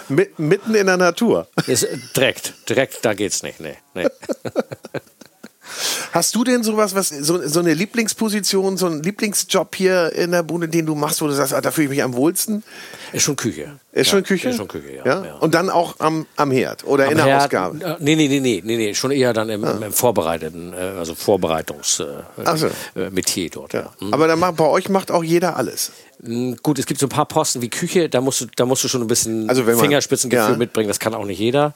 Mit, mitten in der Natur. Ist direkt, direkt, da geht's nicht. Nee, nee. Hast du denn sowas, was so, so eine Lieblingsposition, so einen Lieblingsjob hier in der Bude, den du machst, wo du sagst, ah, da fühle ich mich am wohlsten? Ist schon Küche. Ist ja, schon Küche? Ist schon Küche, ja. ja? ja. Und dann auch am, am Herd oder in Am der Herd, Ausgabe? äh, Nee, nee, nee, nee, nee, nee, schon eher dann im, im vorbereiteten, äh, also Vorbereitungsmetier äh, Ach so. äh, Metier dort. Ja. Ja. Aber dann macht, bei euch macht auch jeder alles. Mm, Gut, es gibt so ein paar Posten wie Küche, da musst du, da musst du schon ein bisschen Also man- Fingerspitzengefühl ja. mitbringen, das kann auch nicht jeder.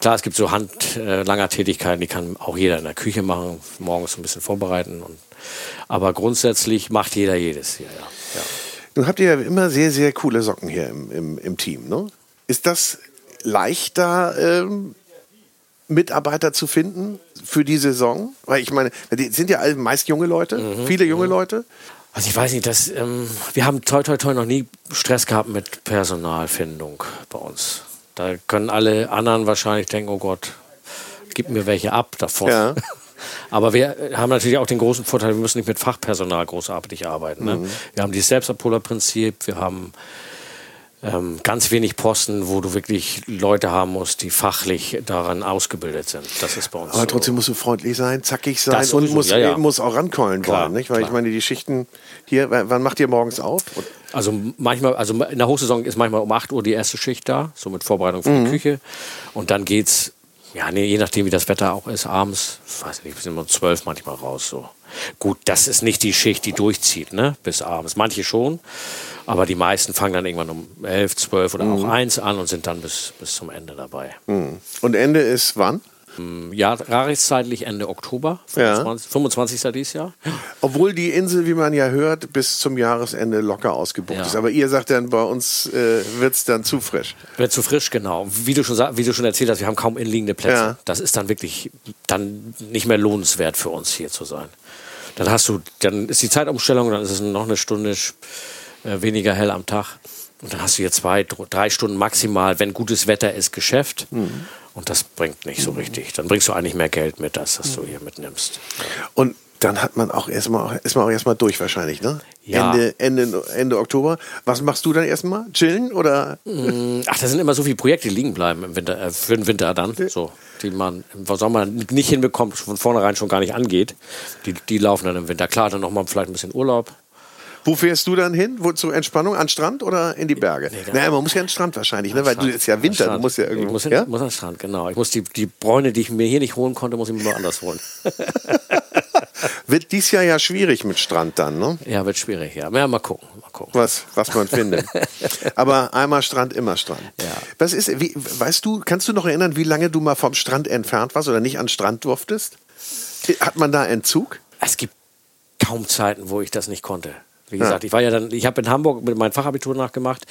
Klar, es gibt so handlanger Tätigkeiten, die kann auch jeder in der Küche machen, morgens ein bisschen vorbereiten. Und, aber grundsätzlich macht jeder jedes hier, ja. ja. Nun habt ihr ja immer sehr, sehr coole Socken hier im, im, im Team. Ne? Ist das leichter, ähm, Mitarbeiter zu finden für die Saison? Weil ich meine, die sind ja meist junge Leute, Mhm. viele junge Leute. Also ich weiß nicht, das, ähm, wir haben toi toi toi noch nie Stress gehabt mit Personalfindung bei uns. Da können alle anderen wahrscheinlich denken, oh Gott, gib mir welche ab davon. Ja. Aber wir haben natürlich auch den großen Vorteil, wir müssen nicht mit Fachpersonal großartig arbeiten. Ne? Wir haben dieses Selbstabholerprinzip, wir haben ähm, ganz wenig Posten, wo du wirklich Leute haben musst, die fachlich daran ausgebildet sind. Das ist bei uns Aber so. trotzdem musst du freundlich sein, zackig sein Das und sowieso, muss, ja, ja. muss auch rankeulen Klar, wollen. Nicht? Weil ich klar. meine, die Schichten hier, wann macht ihr morgens auf? Also manchmal, also in der Hochsaison ist manchmal um 8 Uhr die erste Schicht da, so mit Vorbereitung für Mhm. die Küche. Und dann geht's, ja, nee, je nachdem wie das Wetter auch ist, abends, weiß ich nicht, wir sind um 12 manchmal raus. So. Gut, das ist nicht die Schicht, die durchzieht, ne? Bis abends. Manche schon, aber die meisten fangen dann irgendwann um 11, 12 oder auch 1 an und sind dann bis, bis zum Ende dabei. Und Ende ist wann? Ja, jahreszeitlich Ende Oktober, Ja. 25. 25. dieses Jahr. Obwohl die Insel, wie man ja hört, bis zum Jahresende locker ausgebucht Ja. ist. Aber ihr sagt dann, bei uns äh, wird es dann zu frisch. Wird zu frisch, genau. Wie du schon, wie du schon erzählt hast, wir haben kaum inliegende Plätze. Ja. Das ist dann wirklich dann nicht mehr lohnenswert für uns hier zu sein. Dann hast du, dann ist die Zeitumstellung, dann ist es noch eine Stunde äh, weniger hell am Tag. Und dann hast du hier zwei, dr- drei Stunden maximal, wenn gutes Wetter ist, Geschäft. Mhm. Und das bringt nicht so richtig. Dann bringst du eigentlich mehr Geld mit, als das du hier mitnimmst. Und dann hat man auch erstmal ist man auch erstmal durch wahrscheinlich, ne? Ja. Ende, Ende, Ende Oktober. Was machst du dann erstmal? Chillen oder? Ach, da sind immer so viele Projekte, die liegen bleiben im Winter, äh, für den Winter dann, so, die man im Sommer nicht hinbekommt, von vornherein schon gar nicht angeht. Die, die laufen dann im Winter. Klar, dann nochmal vielleicht ein bisschen Urlaub. Wo fährst du dann hin? Wo zur Entspannung? An Strand oder in die Berge? da- naja, man muss ja an den Strand wahrscheinlich, ne? Weil du ist ja Winter, du Strand. musst ja Ich irgendwo. muss, hin, ja? muss an den Strand, genau. Ich muss die, die Bräune, die ich mir hier nicht holen konnte, muss ich mir woanders holen. Wird dies Jahr ja schwierig mit Strand dann, ne? ja, wird schwierig, ja. ja mal gucken, mal gucken. Was, was man findet. Aber einmal Strand, immer Strand. Ja. Was ist, wie, weißt du, kannst du noch erinnern, wie lange du mal vom Strand entfernt warst oder nicht an den Strand durftest? Hat man da Entzug? Es gibt kaum Zeiten, wo ich das nicht konnte. Wie gesagt, ich war ja dann, ich habe in Hamburg mit meinem Fachabitur nachgemacht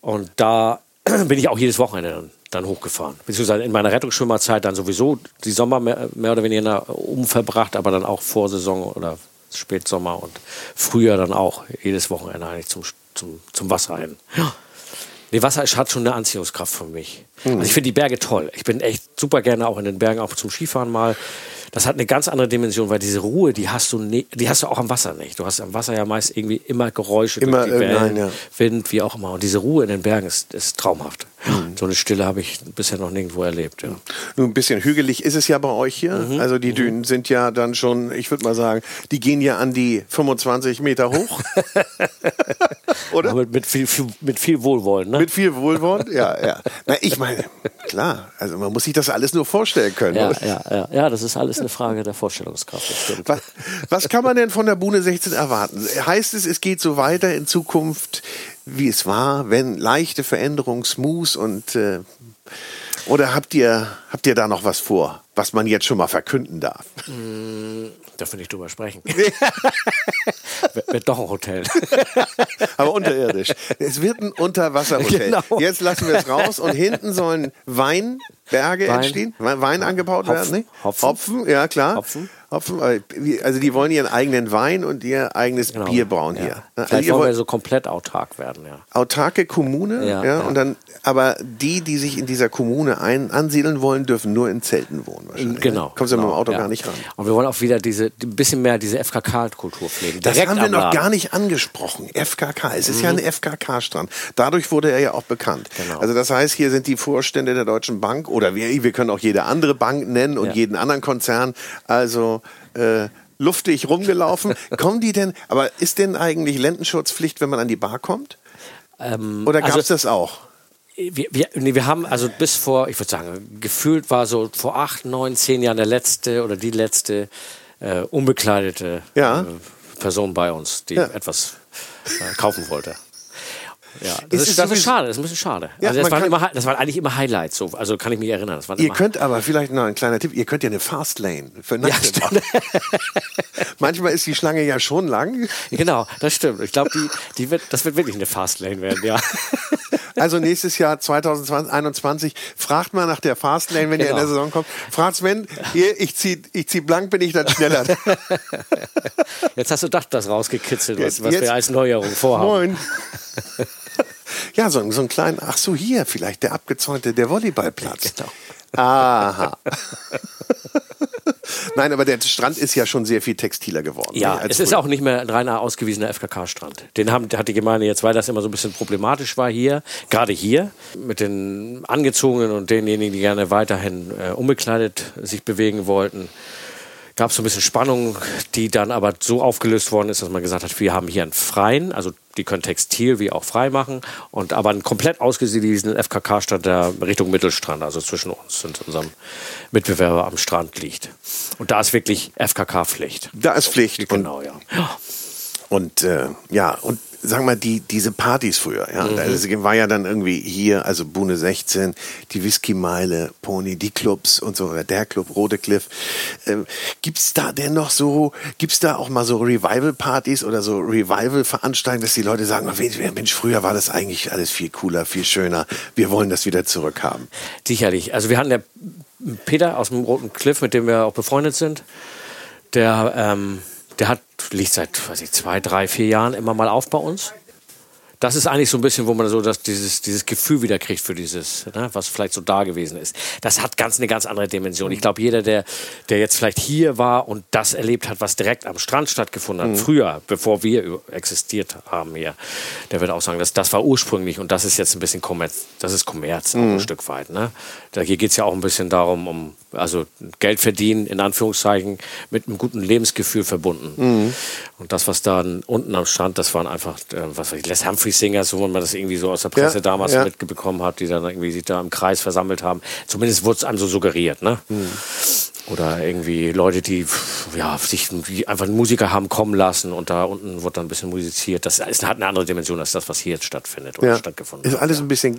und da bin ich auch jedes Wochenende dann, dann hochgefahren. Beziehungsweise in meiner Rettungsschwimmerzeit dann sowieso die Sommer mehr, mehr oder weniger umverbracht, aber dann auch Vorsaison oder Spätsommer und Frühjahr dann auch jedes Wochenende eigentlich zum, zum, zum Wasser hin. Ja. Nee, Wasser hat schon eine Anziehungskraft für mich. Also ich finde die Berge toll. Ich bin echt super gerne auch in den Bergen, auch zum Skifahren mal. Das hat eine ganz andere Dimension, weil diese Ruhe, die hast du, ne, die hast du auch am Wasser nicht. Du hast am Wasser ja meist irgendwie immer Geräusche, immer, durch die Wellen, ja. Wind, wie auch immer. Und diese Ruhe in den Bergen ist, ist traumhaft. Mhm. So eine Stille habe ich bisher noch nirgendwo erlebt. Ja. Nun, ein bisschen hügelig ist es ja bei euch hier. Mhm. Also die Dünen mhm. sind ja dann schon, ich würde mal sagen, die gehen ja an die 25 Meter hoch. Oder? Mit, mit, viel, viel, mit viel Wohlwollen, ne? Mit viel Wohlwollen, ja, ja. Na, ich meine, klar, also man muss sich das alles nur vorstellen können. Ja, ja, ja, ja, das ist alles eine Frage der Vorstellungskraft. Was, was kann man denn von der Bune 16 erwarten? Heißt es, es geht so weiter in Zukunft, wie es war, wenn leichte Veränderung, smooth und äh, oder habt ihr, habt ihr da noch was vor, was man jetzt schon mal verkünden darf? Mm, da finde ich drüber sprechen. wird doch ein Hotel. Aber unterirdisch. Es wird ein Unterwasserhotel. Genau. Jetzt lassen wir es raus und hinten sollen Weinberge Wein. entstehen, Wein angebaut Hopfen. werden. Ne? Hopfen. Hopfen, ja klar. Hopfen. Hopfen, also die wollen ihren eigenen Wein und ihr eigenes genau. Bier brauen ja. hier. Also Vielleicht wollen wir so komplett autark werden, ja. Autarke Kommune, ja, ja, und dann, aber die, die sich in dieser Kommune ein, ansiedeln wollen, dürfen nur in Zelten wohnen wahrscheinlich. Genau. Kommst du genau, mit dem Auto gar nicht ran. Und wir wollen auch wieder diese, ein bisschen mehr diese FKK-Kultur pflegen. Das haben wir noch gar nicht angesprochen. FKK, es ist mhm. ja ein FKK-Strand. Dadurch wurde er ja auch bekannt. Genau. Also das heißt, hier sind die Vorstände der Deutschen Bank oder wir, wir können auch jede andere Bank nennen und jeden anderen Konzern. Also äh, luftig rumgelaufen. Kommen die denn, aber ist denn eigentlich Lendenschutzpflicht, wenn man an die Bar kommt? Ähm, Oder gab es also, das auch? Wir, wir, nee, wir haben also bis vor, ich würde sagen, gefühlt war so vor acht, neun, zehn Jahren der letzte oder die letzte äh, unbekleidete ja. äh, Person bei uns, die ja. etwas äh, kaufen wollte. Ja, das ist, ist, das ist schade, das ist ein bisschen schade. Ja, also das, waren immer, das waren eigentlich immer Highlights, so. also kann ich mich erinnern. ihr könnt aber, vielleicht noch ein kleiner Tipp, ihr könnt ja eine Fastlane für ja, Manchmal ist die Schlange ja schon lang. Genau, das stimmt. Ich glaube, die, die wird, das wird wirklich eine Fastlane werden, ja. Also nächstes Jahr 2021 fragt mal nach der Fastlane, wenn genau. ihr in der genau. Saison kommt. Fragt Sven, hier, ich zieh, ich zieh blank, bin ich dann schneller. Jetzt hast du doch das rausgekitzelt, was, was wir als Neuerung vorhaben. Moin. Ja, so, so einen kleinen, ach so, hier vielleicht der abgezäunte, der Volleyballplatz. Genau. Aha. Nein, aber der Strand ist ja schon sehr viel textiler geworden. Ja, es ist auch nicht mehr ein reiner ausgewiesener FKK-Strand. Den haben, hat die Gemeinde jetzt, weil das immer so ein bisschen problematisch war hier, gerade hier, mit den Angezogenen und denjenigen, die gerne weiterhin äh, unbekleidet sich bewegen wollten gab es so ein bisschen Spannung, die dann aber so aufgelöst worden ist, dass man gesagt hat, wir haben hier einen freien, also die können Textil wie auch frei machen und aber einen komplett ausgesiedelten FKK-Strand, der Richtung Mittelstrand, also zwischen uns und unserem Mitbewerber am Strand liegt. Und da ist wirklich FKK-Pflicht. Da ist Pflicht. Genau, ja. Und äh, ja, und sagen wir die, diese Partys früher, ja. Mhm. Das war ja dann irgendwie hier, also Bune 16, die Whisky-Meile, Pony, die Clubs und so, oder der Club, Rote Cliff. Ähm, gibt's da denn noch so, gibt's da auch mal so Revival-Partys oder so Revival-Veranstaltungen, dass die Leute sagen, Mensch, früher war das eigentlich alles viel cooler, viel schöner. Wir wollen das wieder zurückhaben. Sicherlich. Also wir hatten ja Peter aus dem Roten Cliff, mit dem wir auch befreundet sind, der, ähm, der hat, liegt seit weiß ich, zwei, drei, vier Jahren immer mal auf bei uns das ist eigentlich so ein bisschen, wo man so das, dieses, dieses Gefühl wieder kriegt für dieses, ne, was vielleicht so da gewesen ist. Das hat ganz eine ganz andere Dimension. Ich glaube, jeder, der, der jetzt vielleicht hier war und das erlebt hat, was direkt am Strand stattgefunden hat, mhm. früher, bevor wir existiert haben hier, der wird auch sagen, dass das war ursprünglich und das ist jetzt ein bisschen Kommerz, das ist Kommerz mhm. ein Stück weit. Ne? Da, hier geht es ja auch ein bisschen darum, um also Geld verdienen, in Anführungszeichen, mit einem guten Lebensgefühl verbunden. Mhm. Und das, was da unten am Strand, das waren einfach, äh, was weiß ich, Les Humphrey Singers, wo man das irgendwie so aus der Presse ja, damals ja. mitbekommen hat, die dann irgendwie sich da im Kreis versammelt haben. Zumindest wurde es einem so suggeriert, ne? Mhm. Oder irgendwie Leute, die ja, sich die einfach einen Musiker haben kommen lassen und da unten wird dann ein bisschen musiziert. Das ist, hat eine andere Dimension als das, was hier jetzt stattfindet oder ja. stattgefunden hat. Ist alles ein bisschen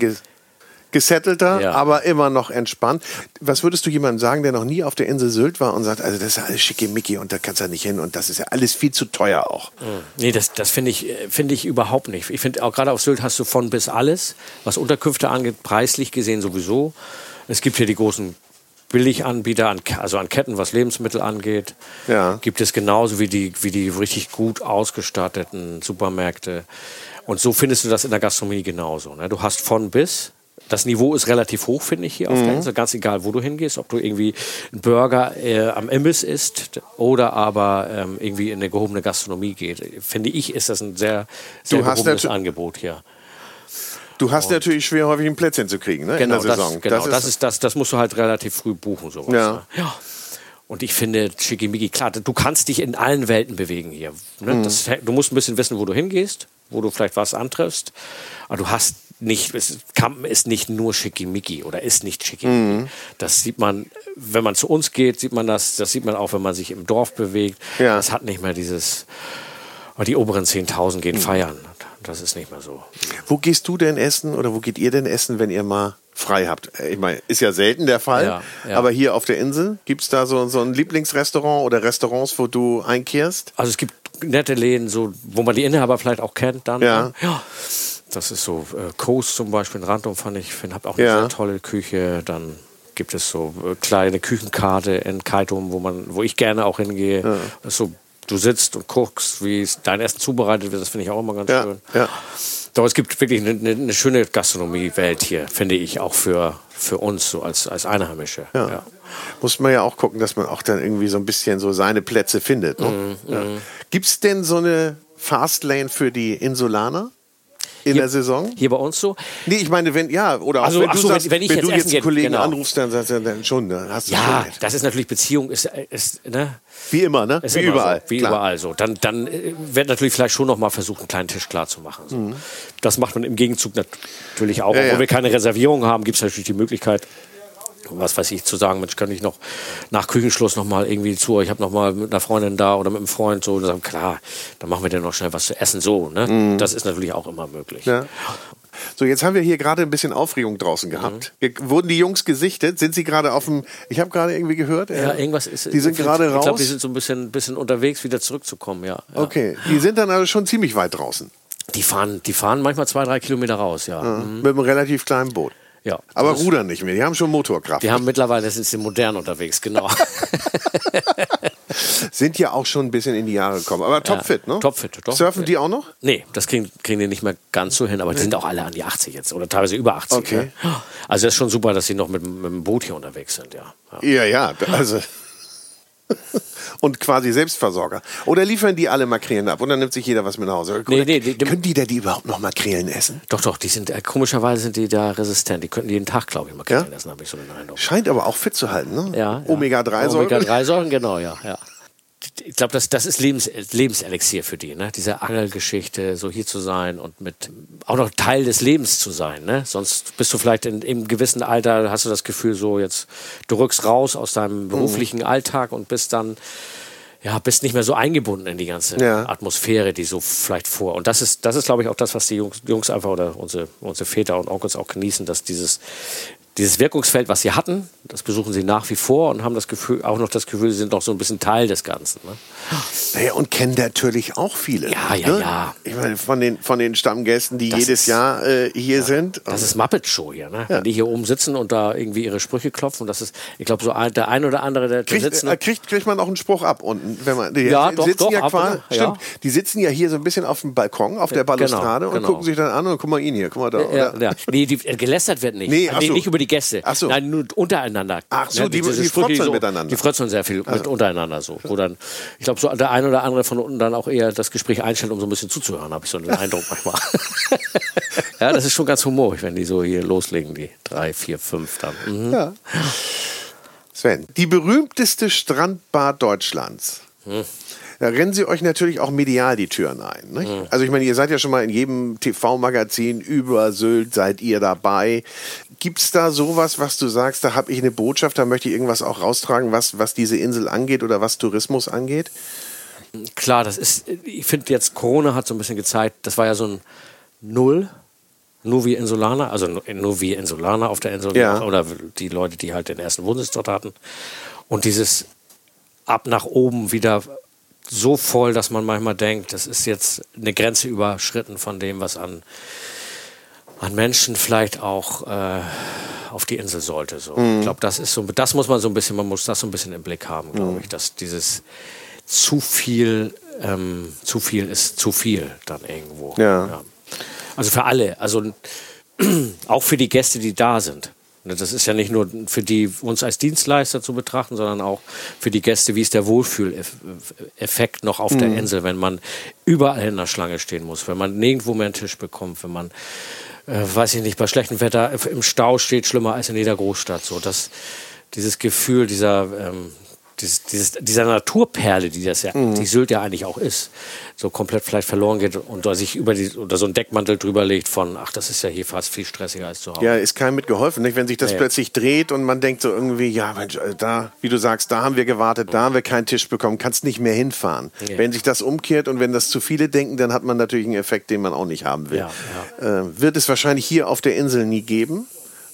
gesettelter, ja. aber immer noch entspannt. Was würdest du jemandem sagen, der noch nie auf der Insel Sylt war und sagt, also das ist ja alles schickimicki und da kannst du ja nicht hin und das ist ja alles viel zu teuer auch? Mhm. Nee, das, das finde ich, find ich überhaupt nicht. Ich finde auch gerade auf Sylt hast du von bis alles, was Unterkünfte angeht, preislich gesehen sowieso. Es gibt hier die großen Billiganbieter, an, also an Ketten, was Lebensmittel angeht. Ja. Gibt es genauso wie die, wie die richtig gut ausgestatteten Supermärkte. Und so findest du das in der Gastronomie genauso. Ne? Du hast von bis das Niveau ist relativ hoch, finde ich, hier auf der Insel. Ganz egal, wo du hingehst, ob du irgendwie einen Burger äh, am Imbiss isst oder aber ähm, irgendwie in eine gehobene Gastronomie geht. Finde ich, ist das ein sehr, sehr Du hast gehobenes natu- Angebot hier. Du hast natürlich schwer, häufig ein Plätzchen zu kriegen, ne? Genau, in der Saison. Das, genau das, ist, das, das musst du halt relativ früh buchen, sowas. Ja. Ne? ja. Und ich finde, Schickimicki, klar, du kannst dich in allen Welten bewegen hier. Ne? Mhm. Das, du musst ein bisschen wissen, wo du hingehst, wo du vielleicht was antriffst. Aber du hast nicht, es, Kampen ist nicht nur Schickimicki oder ist nicht Schickimicki. Mhm. Das sieht man, wenn man zu uns geht, sieht man das. Das sieht man auch, wenn man sich im Dorf bewegt. Ja. Das hat nicht mehr dieses, oh, die oberen 10.000 Mhm. gehen feiern. Das ist nicht mehr so. Wo gehst du denn essen oder wo geht ihr denn essen, wenn ihr mal frei habt? Äh, Ich meine, ist ja selten der Fall, Ja, ja. aber hier auf der Insel, gibt es da so, so ein Lieblingsrestaurant oder Restaurants, wo du einkehrst? Also es gibt nette Läden, so, wo man die Inhaber vielleicht auch kennt dann. Ja. ne? ja. Das ist so äh, Coast zum Beispiel in Random fand ich, finde habe auch eine Ja. sehr tolle Küche. Dann gibt es so äh, kleine Küchenkarte in Kaitum, wo man, wo ich gerne auch hingehe. Ist so, du sitzt und guckst, wie dein Essen zubereitet wird. Das finde ich auch immer ganz Ja, schön. ja. Doch es gibt wirklich eine, eine, eine schöne Gastronomiewelt hier, finde ich, auch für, für uns so als, als Einheimische. Ja. Ja. Muss man ja auch gucken, dass man auch dann irgendwie so ein bisschen so seine Plätze findet. Ne? Mhm, Ja. Gibt es denn so eine Fastlane für die Insulaner in der Saison? Hier bei uns so. Nee, ich meine, wenn, ja, oder auch Also, wenn du so, sagst, wenn- wenn ich wenn jetzt du jetzt einen Kollegen genau. anrufst, dann sagst du, dann schon, dann hast du Ja, schon das ist natürlich Beziehung, ist, ist ne? Wie immer, ne? Ist Wie immer überall. So, wie klar. überall so. Dann, dann äh, wird natürlich vielleicht schon noch mal versucht, einen kleinen Tisch klar zu machen. So. Das macht man im Gegenzug natürlich auch. Mhm. Ja, Obwohl ja. wir keine Reservierung haben, gibt es natürlich die Möglichkeit, was weiß ich, zu sagen, Mensch, kann ich noch nach Küchenschluss noch mal irgendwie zu, ich habe noch mal mit einer Freundin da oder mit einem Freund so, und sagen, klar, dann machen wir dann noch schnell was zu essen so. Ne? Das ist natürlich auch immer möglich. Mhm. Ja. So, jetzt haben wir hier gerade ein bisschen Aufregung draußen gehabt. Mhm. Wurden die Jungs gesichtet? Sind sie gerade auf dem. Ich habe gerade irgendwie gehört. äh, Ja, irgendwas ist. Die sind gerade Ich raus. glaube, die sind so ein bisschen, bisschen unterwegs, wieder zurückzukommen, ja. ja. Okay, die sind dann also schon ziemlich weit draußen. Die fahren, die fahren manchmal zwei, drei Kilometer raus, ja. Mhm. Mit einem relativ kleinen Boot. Ja. Aber rudern nicht mehr. Die haben schon Motorkraft. Die haben mittlerweile sind sie modern unterwegs, genau. sind ja auch schon ein bisschen in die Jahre gekommen. Aber topfit, ne? topfit, doch. Surfen die auch noch? nee, das kriegen, kriegen die nicht mehr ganz so hin, aber die sind auch alle an die 80 jetzt oder teilweise über 80. Okay. Ne? Also das ist schon super, dass sie noch mit, mit dem Boot hier unterwegs sind, ja. ja. Ja, ja. Also. Und quasi Selbstversorger. Oder liefern die alle Makrelen ab? Und dann nimmt sich jeder was mit nach Hause? Nee, nee, die- können die denn die überhaupt noch Makrelen essen? Doch, doch, die sind, äh, komischerweise sind die da resistent. Die könnten jeden Tag, glaube ich, mal Ja? lassen, habe ich so den Eindruck. Scheint aber auch fit zu halten, ne? Ja, ja. Omega-3-Säuren. Omega-3-Säuren, genau, ja. ja. Ich glaube, das, das ist Lebens, Lebenselixier für die, ne? Diese Angelgeschichte, so hier zu sein und mit auch noch Teil des Lebens zu sein, ne? Sonst bist du vielleicht in, im gewissen Alter, hast du das Gefühl, so jetzt, du rückst raus aus Mhm. deinem beruflichen Alltag und bist dann, ja, bist nicht mehr so eingebunden in die ganze Ja. Atmosphäre, die so vielleicht vor. Und das ist, das ist, glaube ich, auch das, was die Jungs, Jungs einfach oder unsere, unsere Väter und Onkels auch genießen, dass dieses, dieses Wirkungsfeld, was sie hatten, das besuchen sie nach wie vor und haben das Gefühl, auch noch das Gefühl, sie sind noch so ein bisschen Teil des Ganzen. Ne? Naja, und kennen natürlich auch viele. Ja, ja, ne? ja. Ich meine, von den, von den Stammgästen, die Das jedes ist- Jahr äh, hier sind. Das ist Muppet Show hier, ne? Wenn die hier oben sitzen und da irgendwie ihre Sprüche klopfen, das ist, ich glaube, so ein, der ein oder andere, der, Kriegt, sitzt. äh, kriegt, kriegt man auch einen Spruch ab unten, wenn man die Ja, doch, sitzen doch, ja ab, quasi, stimmt, Ja. die sitzen ja hier so ein bisschen auf dem Balkon, auf der Balustrade und genau. gucken sich dann an und guck mal ihn hier, guck mal da. ja, ja. Nee, die, äh, gelästert wird nicht. Nee, ach so. nicht über die Gäste. Ach so. Nein, nur untereinander. Ach so, die- diese die Sprüche, frotzeln so, miteinander. Die frotzeln sehr viel mit untereinander so. Wo dann, ich glaube, so der ein oder andere von unten dann auch eher das Gespräch einstellt, um so ein bisschen zuzuhören, habe ich so den Eindruck manchmal. ja, das ist schon ganz humorig, wenn die so hier loslegen, die drei, vier, fünf dann. Mhm. Ja. Sven, die berühmteste Strandbar Deutschlands. Hm. Da rennen sie euch natürlich auch medial die Türen ein. Nicht? Hm. Also ich meine, ihr seid ja schon mal in jedem TV-Magazin über Sylt, seid ihr dabei. Gibt es da sowas, was du sagst, da habe ich eine Botschaft, da möchte ich irgendwas auch raustragen, was, was diese Insel angeht oder was Tourismus angeht? Klar, das ist, ich finde jetzt, Corona hat so ein bisschen gezeigt, das war ja so ein Null, nur wie Insulaner, also nur- nur wie Insulaner auf der Insel Ja. oder die Leute, die halt den ersten Wohnsitz dort hatten. Und dieses ab nach oben wieder so voll, dass man manchmal denkt, das ist jetzt eine Grenze überschritten von dem, was an, an Menschen vielleicht auch äh, auf die Insel sollte. So. Ich glaube, das ist so, das muss man so ein bisschen, man muss das so ein bisschen im Blick haben, glaube ich, dass dieses zu viel, ähm, zu viel ist zu viel dann irgendwo. Ja. Also für alle. Also auch für die Gäste, die da sind. Ne, das ist ja nicht nur für die uns als Dienstleister zu betrachten, sondern auch für die Gäste, wie ist der Wohlfühleffekt noch auf mhm. der Insel, wenn man überall in der Schlange stehen muss, wenn man nirgendwo mehr einen Tisch bekommt, wenn man, äh, weiß ich nicht, bei schlechtem Wetter im Stau steht, schlimmer als in jeder Großstadt. So, das, dieses Gefühl dieser, ähm, dieses, dieses, dieser Naturperle, die das ja, mhm. die Sylt ja eigentlich auch ist, so komplett vielleicht verloren geht und da sich über die, oder so ein Deckmantel drüber legt von, ach, das ist ja hier fast viel stressiger als zu Hause. Ja, ist keinem mitgeholfen, nicht? Wenn sich das ja. plötzlich dreht und man denkt so irgendwie, ja, Mensch, äh, da, wie du sagst, da haben wir gewartet, da haben wir keinen Tisch bekommen, kannst nicht mehr hinfahren. Ja. Wenn sich das umkehrt und wenn das zu viele denken, dann hat man natürlich einen Effekt, den man auch nicht haben will. Ja, äh, wird es wahrscheinlich hier auf der Insel nie geben.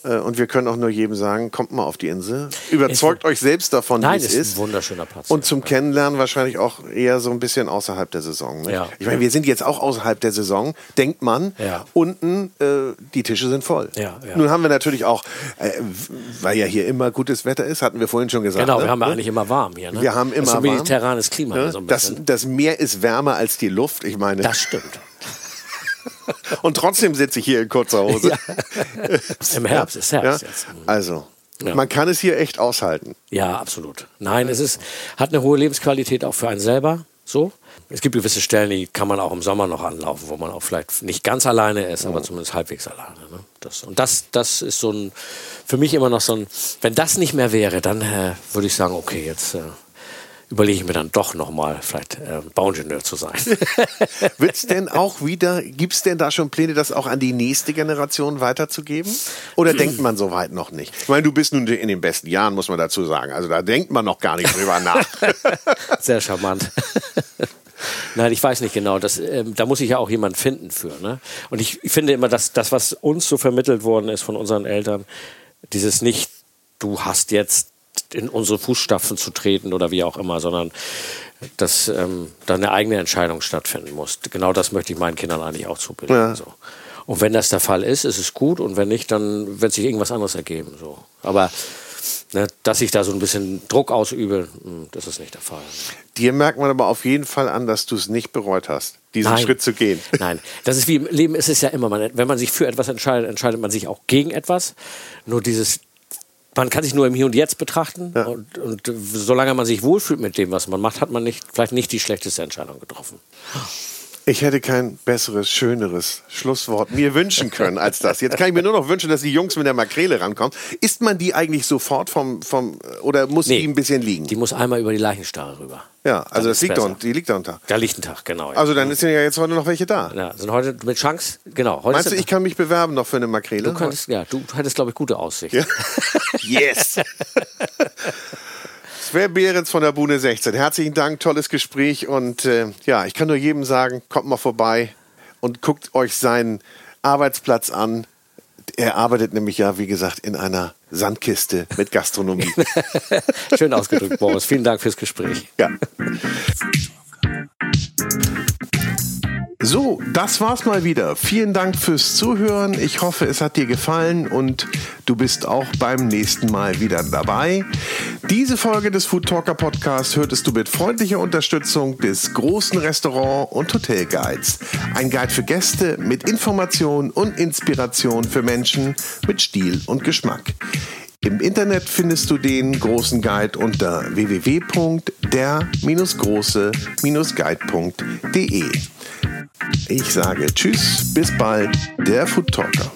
Äh, und wir können auch nur jedem sagen, kommt mal auf die Insel. Überzeugt euch selbst davon, wie es ist. ist ein wunderschöner Platz. Und zum Kennenlernen wahrscheinlich auch eher so ein bisschen außerhalb der Saison. Ne? Ja. Ich meine, wir sind jetzt auch außerhalb der Saison, denkt man. Ja. Unten, äh, die Tische sind voll. Nun haben wir natürlich auch, äh, weil ja hier immer gutes Wetter ist, hatten wir vorhin schon gesagt. Genau, ne? wir haben ja eigentlich immer warm hier. Ne? Wir haben immer das ist ein mediterranes Klima. Ne? So das, das Meer ist wärmer als die Luft. Ich meine. Das stimmt. Und trotzdem sitze ich hier in kurzer Hose. Ja. Im Herbst ist Herbst ja? jetzt. Also, ja. Man kann es hier echt aushalten. Ja, absolut. Nein, es ist, hat eine hohe Lebensqualität auch für einen selber. So. Es gibt gewisse Stellen, die kann man auch im Sommer noch anlaufen, wo man auch vielleicht nicht ganz alleine ist, aber zumindest halbwegs alleine. Ne? Das, und das, das ist so ein, für mich immer noch so ein, wenn das nicht mehr wäre, dann äh, würde ich sagen, okay, jetzt äh, überlege ich mir dann doch nochmal, vielleicht äh, Bauingenieur zu sein. Wird es denn auch wieder, gibt es denn da schon Pläne, das auch an die nächste Generation weiterzugeben? Oder denkt man so weit noch nicht? Ich meine, du bist nun in den besten Jahren, muss man dazu sagen. Also da denkt man noch gar nicht drüber nach. Sehr charmant. Nein, ich weiß nicht genau. Das, ähm, da muss ich ja auch jemanden finden für. Ne? Und ich, ich finde immer, dass das, was uns so vermittelt worden ist von unseren Eltern, dieses nicht, du hast jetzt in unsere Fußstapfen zu treten oder wie auch immer, sondern dass ähm, da eine eigene Entscheidung stattfinden muss. Genau das möchte ich meinen Kindern eigentlich auch zubilden. Ja. So. Und wenn das der Fall ist, ist es gut und wenn nicht, dann wird sich irgendwas anderes ergeben. So. Aber ne, dass ich da so ein bisschen Druck ausübe, hm, das ist nicht der Fall. Dir merkt man aber auf jeden Fall an, dass du es nicht bereut hast, diesen Nein. Schritt zu gehen. Nein, das ist wie im Leben ist es ja immer, man, wenn man sich für etwas entscheidet, entscheidet man sich auch gegen etwas. Nur dieses man kann sich nur im Hier und Jetzt betrachten. Ja. Und, und, solange man sich wohlfühlt mit dem, was man macht, hat man nicht, vielleicht nicht die schlechteste Entscheidung getroffen. Ich hätte kein besseres, schöneres Schlusswort mir wünschen können als das. Jetzt kann ich mir nur noch wünschen, dass die Jungs mit der Makrele rankommen. Isst man die eigentlich sofort vom, vom oder muss nee, die ein bisschen liegen? Die muss einmal über die Leichenstarre rüber. Ja, also das liegt doch, die liegt da unter. Da liegt ein Tag, genau. Also dann sind ja jetzt heute noch welche da. Ja, sind heute mit Chance, genau. Heute Meinst du, ich kann mich bewerben noch für eine Makrele? Du könntest, ja, du hättest, glaube ich, gute Aussicht. Ja. yes! Sven Behrens von der Bune 16. Herzlichen Dank, tolles Gespräch und äh, ja, ich kann nur jedem sagen, kommt mal vorbei und guckt euch seinen Arbeitsplatz an. Er arbeitet nämlich ja, wie gesagt, in einer Sandkiste mit Gastronomie. Schön ausgedrückt, Boris. Vielen Dank fürs Gespräch. Ja. So, das war's mal wieder. Vielen Dank fürs Zuhören. Ich hoffe, es hat dir gefallen und du bist auch beim nächsten Mal wieder dabei. Diese Folge des Food Talker Podcast hörtest du mit freundlicher Unterstützung des großen Restaurant- und Hotelguides. Ein Guide für Gäste mit Information und Inspiration für Menschen mit Stil und Geschmack. Im Internet findest du den großen Guide unter www.der-große-guide.de. Ich sage Tschüss, bis bald, der Food Talker.